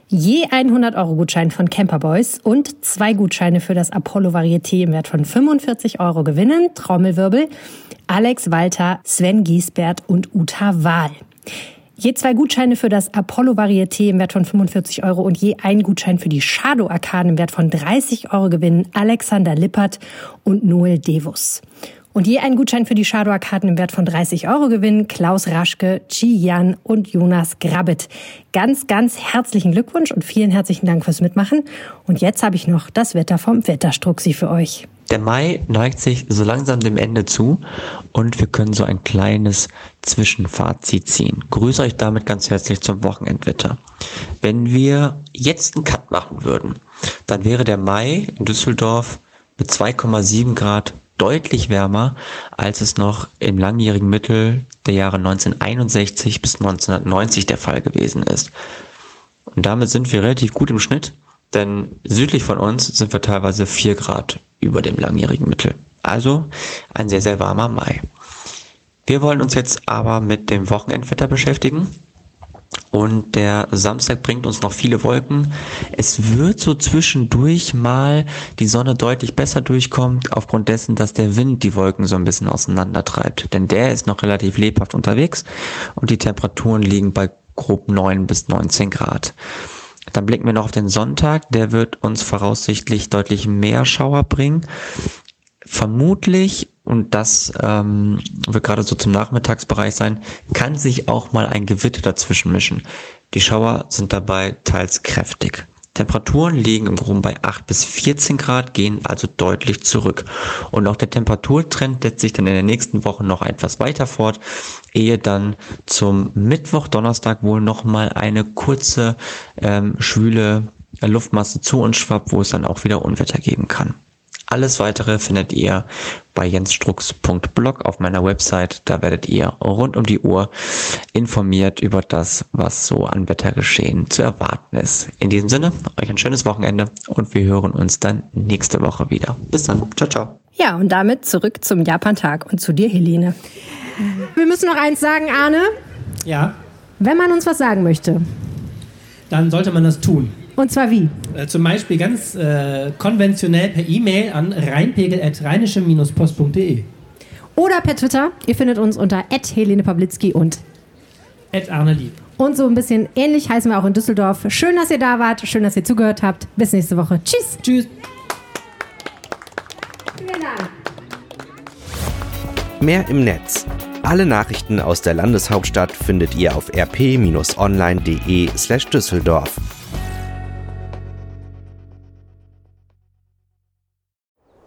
Je 100-Euro-Gutschein von Camperboys und zwei Gutscheine für das Apollo Varieté im Wert von 45 Euro gewinnen. Trommelwirbel. Alex Walter, Sven Giesbert und Uta Wahl. Je zwei Gutscheine für das Apollo Varieté im Wert von 45 Euro und je ein Gutschein für die Shadow Arkaden im Wert von 30 Euro gewinnen Alexander Lippert und Noel Devus. Und je ein Gutschein für die Shadow Arkaden im Wert von 30 Euro gewinnen Klaus Raschke, Chi Yan und Jonas Grabbit. Ganz, ganz herzlichen Glückwunsch und vielen herzlichen Dank fürs Mitmachen. Und jetzt habe ich noch das Wetter vom Wetterstruxi für euch. Der Mai neigt sich so langsam dem Ende zu und wir können so ein kleines Zwischenfazit ziehen. Grüße euch damit ganz herzlich zum Wochenendwetter. Wenn wir jetzt einen Cut machen würden, dann wäre der Mai in Düsseldorf mit 2,7 Grad deutlich wärmer, als es noch im langjährigen Mittel der Jahre 1961 bis 1990 der Fall gewesen ist. Und damit sind wir relativ gut im Schnitt, denn südlich von uns sind wir teilweise 4 Grad über dem langjährigen Mittel. Also ein sehr, sehr warmer Mai. Wir wollen uns jetzt aber mit dem Wochenendwetter beschäftigen. Und der Samstag bringt uns noch viele Wolken. Es wird so zwischendurch mal die Sonne deutlich besser durchkommt, aufgrund dessen, dass der Wind die Wolken so ein bisschen auseinandertreibt. Denn der ist noch relativ lebhaft unterwegs und die Temperaturen liegen bei grob 9 bis 19 Grad. Dann blicken wir noch auf den Sonntag. Der wird uns voraussichtlich deutlich mehr Schauer bringen. Vermutlich, und das ähm, wird gerade so zum Nachmittagsbereich sein, kann sich auch mal ein Gewitter dazwischen mischen. Die Schauer sind dabei teils kräftig. Temperaturen liegen im Groben bei 8 bis 14 Grad, gehen also deutlich zurück. Und auch der Temperaturtrend setzt sich dann in den nächsten Wochen noch etwas weiter fort, ehe dann zum Mittwoch, Donnerstag wohl nochmal eine kurze ähm, schwüle Luftmasse zu uns schwappt, wo es dann auch wieder Unwetter geben kann. Alles weitere findet ihr bei jensstrux.blog auf meiner Website. Da werdet ihr rund um die Uhr informiert über das, was so an Wettergeschehen zu erwarten ist. In diesem Sinne, euch ein schönes Wochenende und wir hören uns dann nächste Woche wieder. Bis dann. Ciao, ciao. Ja, und damit zurück zum Japan-Tag und zu dir, Helene. Wir müssen noch eins sagen, Arne. Ja. Wenn man uns was sagen möchte. Dann sollte man das tun. Und zwar wie? Äh, zum Beispiel ganz äh, konventionell per E-Mail an rheinpegel.rheinische-post.de. Oder per Twitter. Ihr findet uns unter Helene Pawlitzki und Arne Lieb. Und so ein bisschen ähnlich heißen wir auch in Düsseldorf. Schön, dass ihr da wart. Schön, dass ihr zugehört habt. Bis nächste Woche. Tschüss. Tschüss. Vielen Dank. Mehr im Netz. Alle Nachrichten aus der Landeshauptstadt findet ihr auf rp-online.de/düsseldorf.